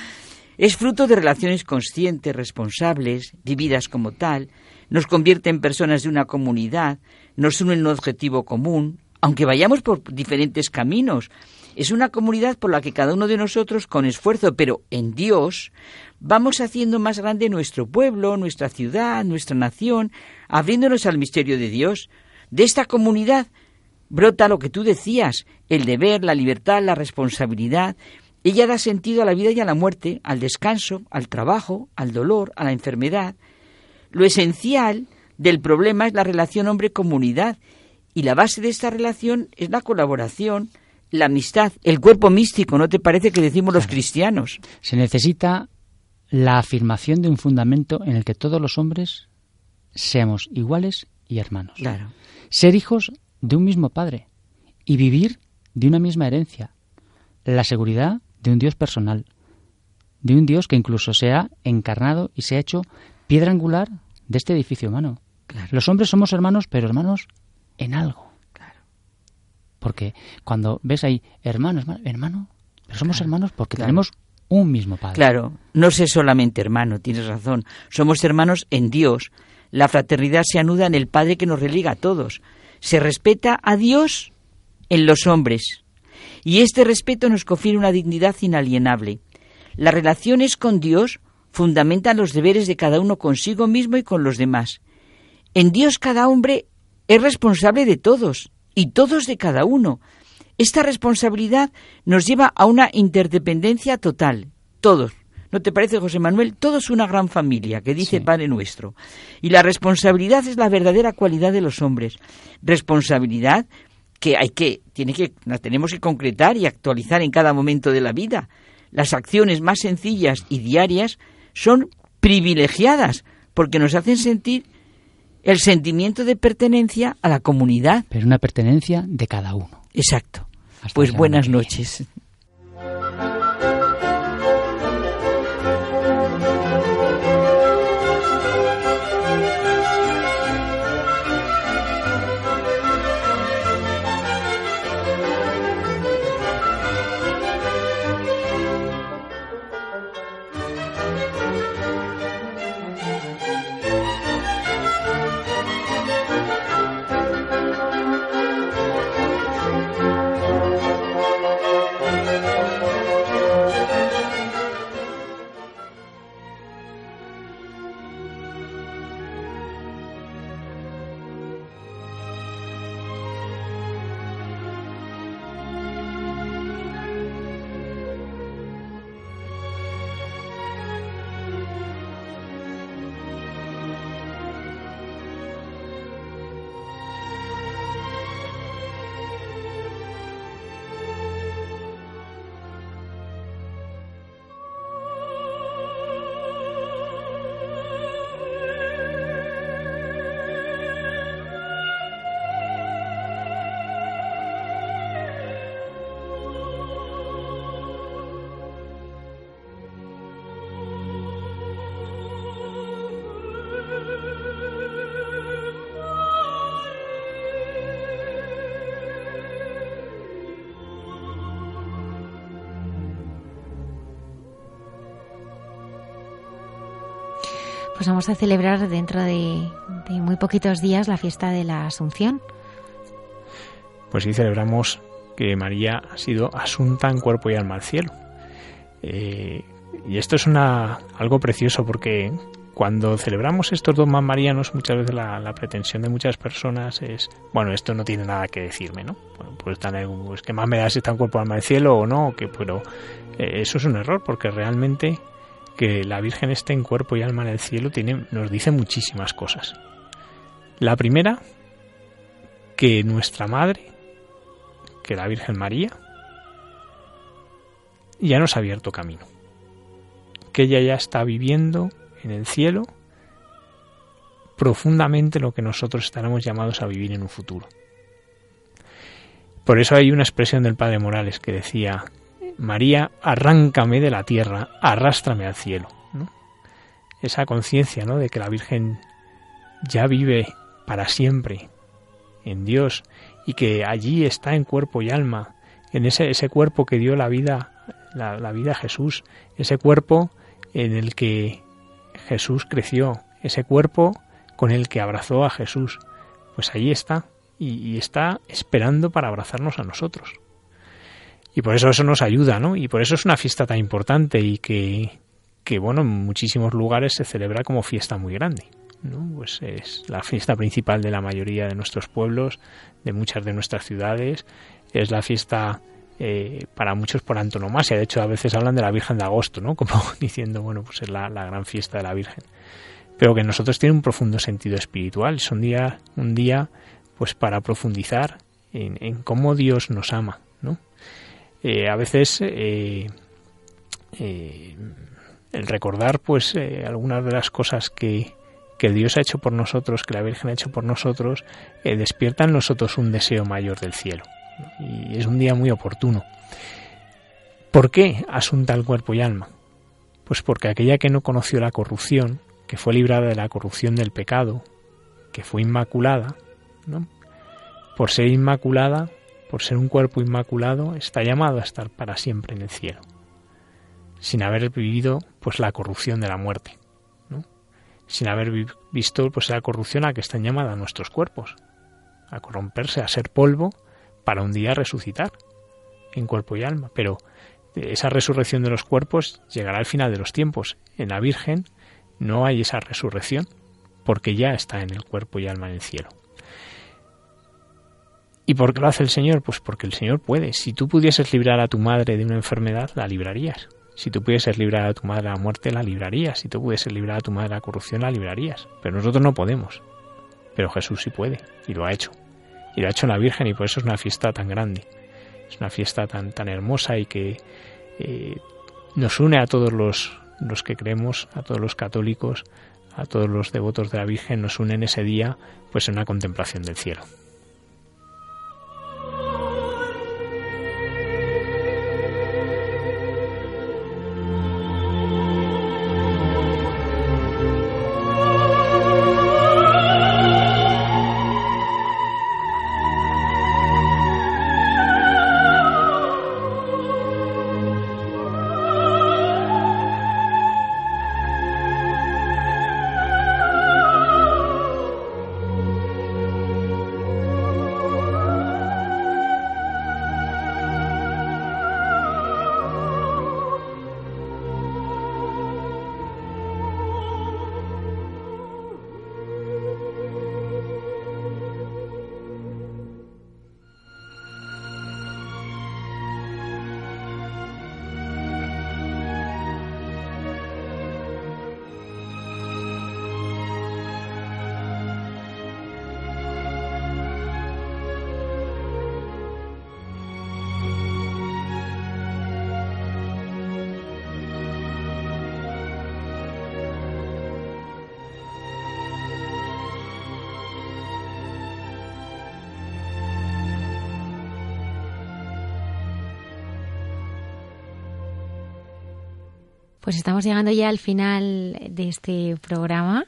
Es fruto de relaciones conscientes, responsables, vividas como tal, nos convierte en personas de una comunidad, nos une en un objetivo común, aunque vayamos por diferentes caminos. Es una comunidad por la que cada uno de nosotros, con esfuerzo, pero en Dios, vamos haciendo más grande nuestro pueblo, nuestra ciudad, nuestra nación, abriéndonos al misterio de Dios. De esta comunidad brota lo que tú decías, el deber, la libertad, la responsabilidad. Ella da sentido a la vida y a la muerte, al descanso, al trabajo, al dolor, a la enfermedad. Lo esencial del problema es la relación hombre-comunidad y la base de esta relación es la colaboración, la amistad, el cuerpo místico, ¿no te parece que decimos los cristianos? Se necesita la afirmación de un fundamento en el que todos los hombres seamos iguales y hermanos. Claro. Ser hijos de un mismo Padre y vivir de una misma herencia. La seguridad de un Dios personal, de un Dios que incluso se ha encarnado y se ha hecho piedra angular de este edificio humano. Los hombres somos hermanos, pero hermanos en algo. Porque cuando ves ahí hermano, hermano, hermano pero somos hermanos porque tenemos un mismo Padre. Claro, no sé solamente hermano, tienes razón. Somos hermanos en Dios. La fraternidad se anuda en el Padre que nos religa a todos. Se respeta a Dios en los hombres. Y este respeto nos confiere una dignidad inalienable. Las relaciones con Dios fundamentan los deberes de cada uno consigo mismo y con los demás. En Dios cada hombre es responsable de todos y todos de cada uno. Esta responsabilidad nos lleva a una interdependencia total, todos. ¿No te parece, José Manuel? Todos una gran familia, que dice Padre nuestro. Y la responsabilidad es la verdadera cualidad de los hombres. Responsabilidad que hay que, tiene que, la tenemos que concretar y actualizar en cada momento de la vida. Las acciones más sencillas y diarias son privilegiadas porque nos hacen sentir el sentimiento de pertenencia a la comunidad. Pero una pertenencia de cada uno. Exacto. pues buenas noches. Pues vamos a celebrar dentro de, muy poquitos días la fiesta de la Asunción. Pues sí, celebramos que María ha sido asunta en cuerpo y alma al cielo. Eh, y esto es una, algo precioso porque cuando celebramos estos dos más marianos, muchas veces la, pretensión de muchas personas es, bueno, esto no tiene nada que decirme, ¿no? Pues, pues que más me da si está en cuerpo alma al cielo o no, que, pero eh, eso es un error porque realmente que la Virgen esté en cuerpo y alma en el cielo tiene, nos dice muchísimas cosas. La primera, que nuestra Madre, que la Virgen María, ya nos ha abierto camino. Que ella ya está viviendo en el cielo profundamente lo que nosotros estaremos llamados a vivir en un futuro. Por eso hay una expresión del Padre Morales que decía, María, arráncame de la tierra, arrástrame al cielo. Esa conciencia ¿no? de que la Virgen ya vive para siempre en Dios y que allí está en cuerpo y alma, en ese, ese cuerpo que dio la vida, la, la vida a Jesús, ese cuerpo en el que Jesús creció, ese cuerpo con el que abrazó a Jesús, pues allí está y está esperando para abrazarnos a nosotros. Y por eso eso nos ayuda, ¿no? Y por eso es una fiesta tan importante y que, que bueno, en muchísimos lugares se celebra como fiesta muy grande. ¿no? Pues es la fiesta principal de la mayoría de nuestros pueblos, de muchas de nuestras ciudades. Es la fiesta eh, para muchos por antonomasia. De hecho, a veces hablan de la Virgen de Agosto, ¿no? Como diciendo, bueno, pues es la, la gran fiesta de la Virgen. Pero que nosotros tiene un profundo sentido espiritual. Es un día, un día pues para profundizar en, en cómo Dios nos ama. Eh, a veces eh, eh, el recordar pues algunas de las cosas que, que Dios ha hecho por nosotros, que la Virgen ha hecho por nosotros, despierta en nosotros un deseo mayor del cielo. Y es un día muy oportuno. ¿Por qué asunta el cuerpo y alma? Pues porque aquella que no conoció la corrupción, que fue librada de la corrupción del pecado, que fue inmaculada, ¿no? por ser inmaculada, por ser un cuerpo inmaculado, está llamado a estar para siempre en el cielo, sin haber vivido pues la corrupción de la muerte, sin haber vi- visto pues la corrupción a que están llamadas nuestros cuerpos, a corromperse, a ser polvo, para un día resucitar en cuerpo y alma. Pero esa resurrección de los cuerpos llegará al final de los tiempos. En la Virgen no hay esa resurrección, porque ya está en el cuerpo y alma en el cielo. ¿Y por qué lo hace el Señor? Pues porque el Señor puede. Si tú pudieses librar a tu madre de una enfermedad, la librarías. Si tú pudieses librar a tu madre de la muerte, la librarías. Si tú pudieses librar a tu madre de la corrupción, la librarías. Pero nosotros no podemos. Pero Jesús sí puede, y lo ha hecho. Y lo ha hecho la Virgen, y por eso es una fiesta tan grande. Es una fiesta tan, tan hermosa y que eh, nos une a todos los, los que creemos, a todos los católicos, a todos los devotos de la Virgen, nos une en ese día, pues en una contemplación del cielo. Pues estamos llegando ya al final de este programa,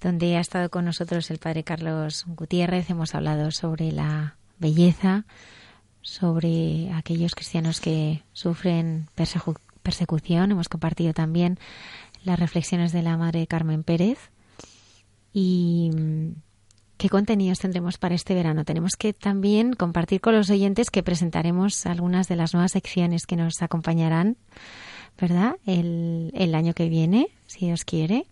donde ha estado con nosotros el padre Carlos Gutiérrez. Hemos hablado sobre la belleza, sobre aquellos cristianos que sufren persecu- persecución. Hemos compartido también las reflexiones de la madre Carmen Pérez. Y mm, qué contenidos tendremos para este verano. Tenemos que también compartir con los oyentes que presentaremos algunas de las nuevas secciones que nos acompañarán ¿verdad? El, el año que viene, si Dios quiere,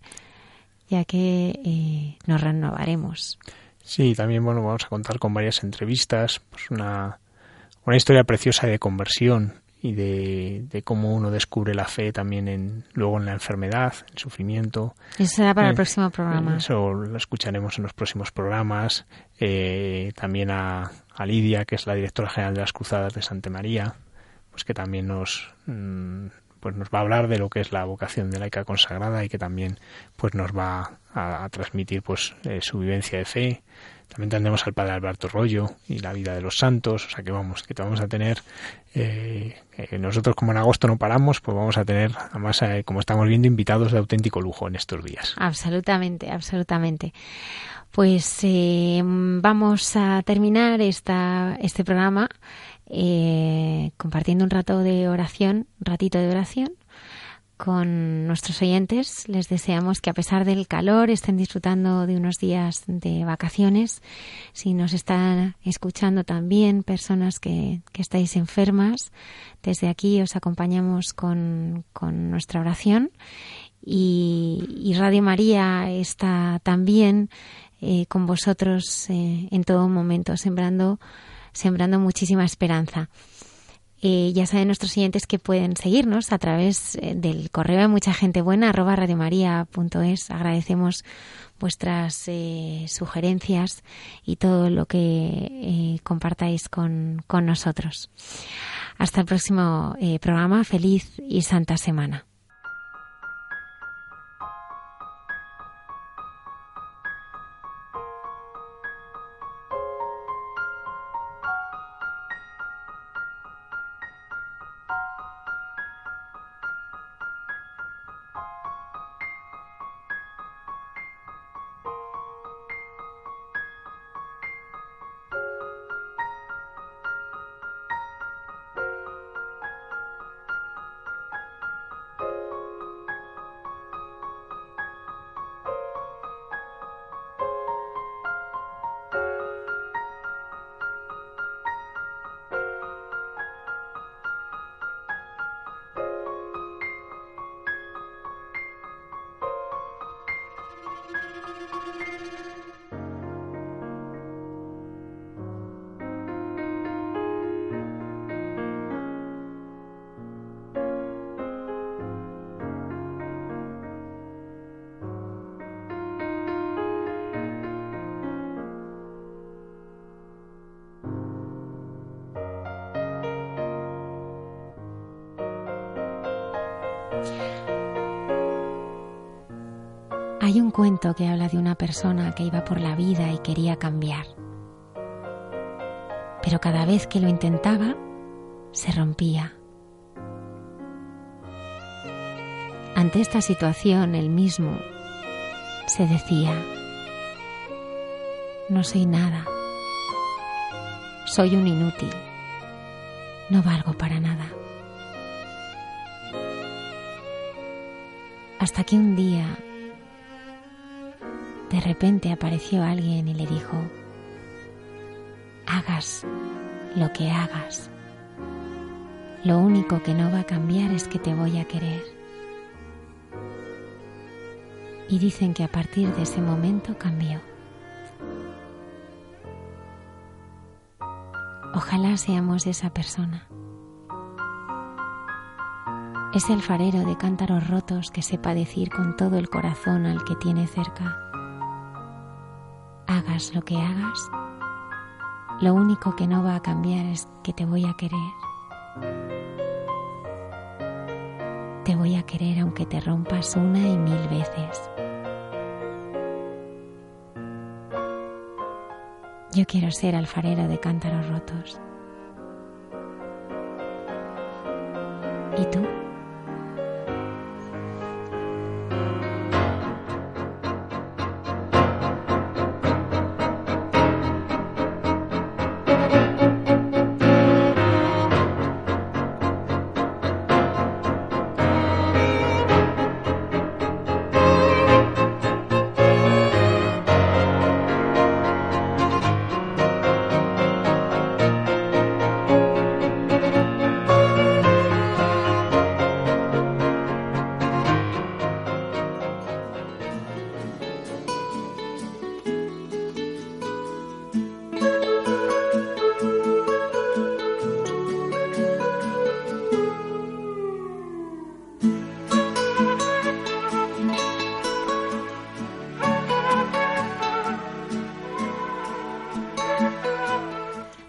ya que eh, nos renovaremos. Sí, también bueno, vamos a contar con varias entrevistas, pues una, una historia preciosa de conversión y de, de cómo uno descubre la fe también en luego en la enfermedad, el sufrimiento. Eso será para el Eh, próximo programa. Eso lo escucharemos en los próximos programas. Eh, también a, a Lidia, que es la directora general de las Cruzadas de Santa María, pues que también nos mm, pues nos va a hablar de lo que es la vocación de laica consagrada y que también pues nos va a, transmitir pues eh, su vivencia de fe. También tendremos al padre Alberto Rollo y la vida de los santos, o sea que vamos, que vamos a tener, eh, eh, nosotros como en agosto no paramos, pues vamos a tener, además, eh, como estamos viendo, invitados de auténtico lujo en estos días. Absolutamente, absolutamente. Pues vamos a terminar esta, este programa eh, compartiendo un rato de oración, un ratito de oración, con nuestros oyentes. Les deseamos que a pesar del calor estén disfrutando de unos días de vacaciones. Si nos están escuchando también personas que, estáis enfermas, desde aquí os acompañamos con, nuestra oración. Y, y, Radio María está también eh, con vosotros eh, en todo momento, sembrando, sembrando muchísima esperanza. Eh, ya saben nuestros siguientes que pueden seguirnos a través eh, del correo de mucha gente buena arroba radiomaria.es. Agradecemos vuestras eh, sugerencias y todo lo que compartáis con, con, nosotros. Hasta el próximo programa. Feliz y santa semana. Hay un cuento que habla de una persona que iba por la vida y quería cambiar. Pero cada vez que lo intentaba, se rompía. Ante esta situación, él mismo se decía, no soy nada, soy un inútil, no valgo para nada. Hasta que un día de repente apareció alguien y le dijo, hagas lo que hagas. Lo único que no va a cambiar es que te voy a querer. Y dicen que a partir de ese momento cambió. Ojalá seamos esa persona. Es el farero de cántaros rotos que sepa decir con todo el corazón al que tiene cerca lo que hagas, lo único que no va a cambiar es que te voy a querer. Te voy a querer aunque te rompas una y mil veces. Yo quiero ser alfarero de cántaros rotos.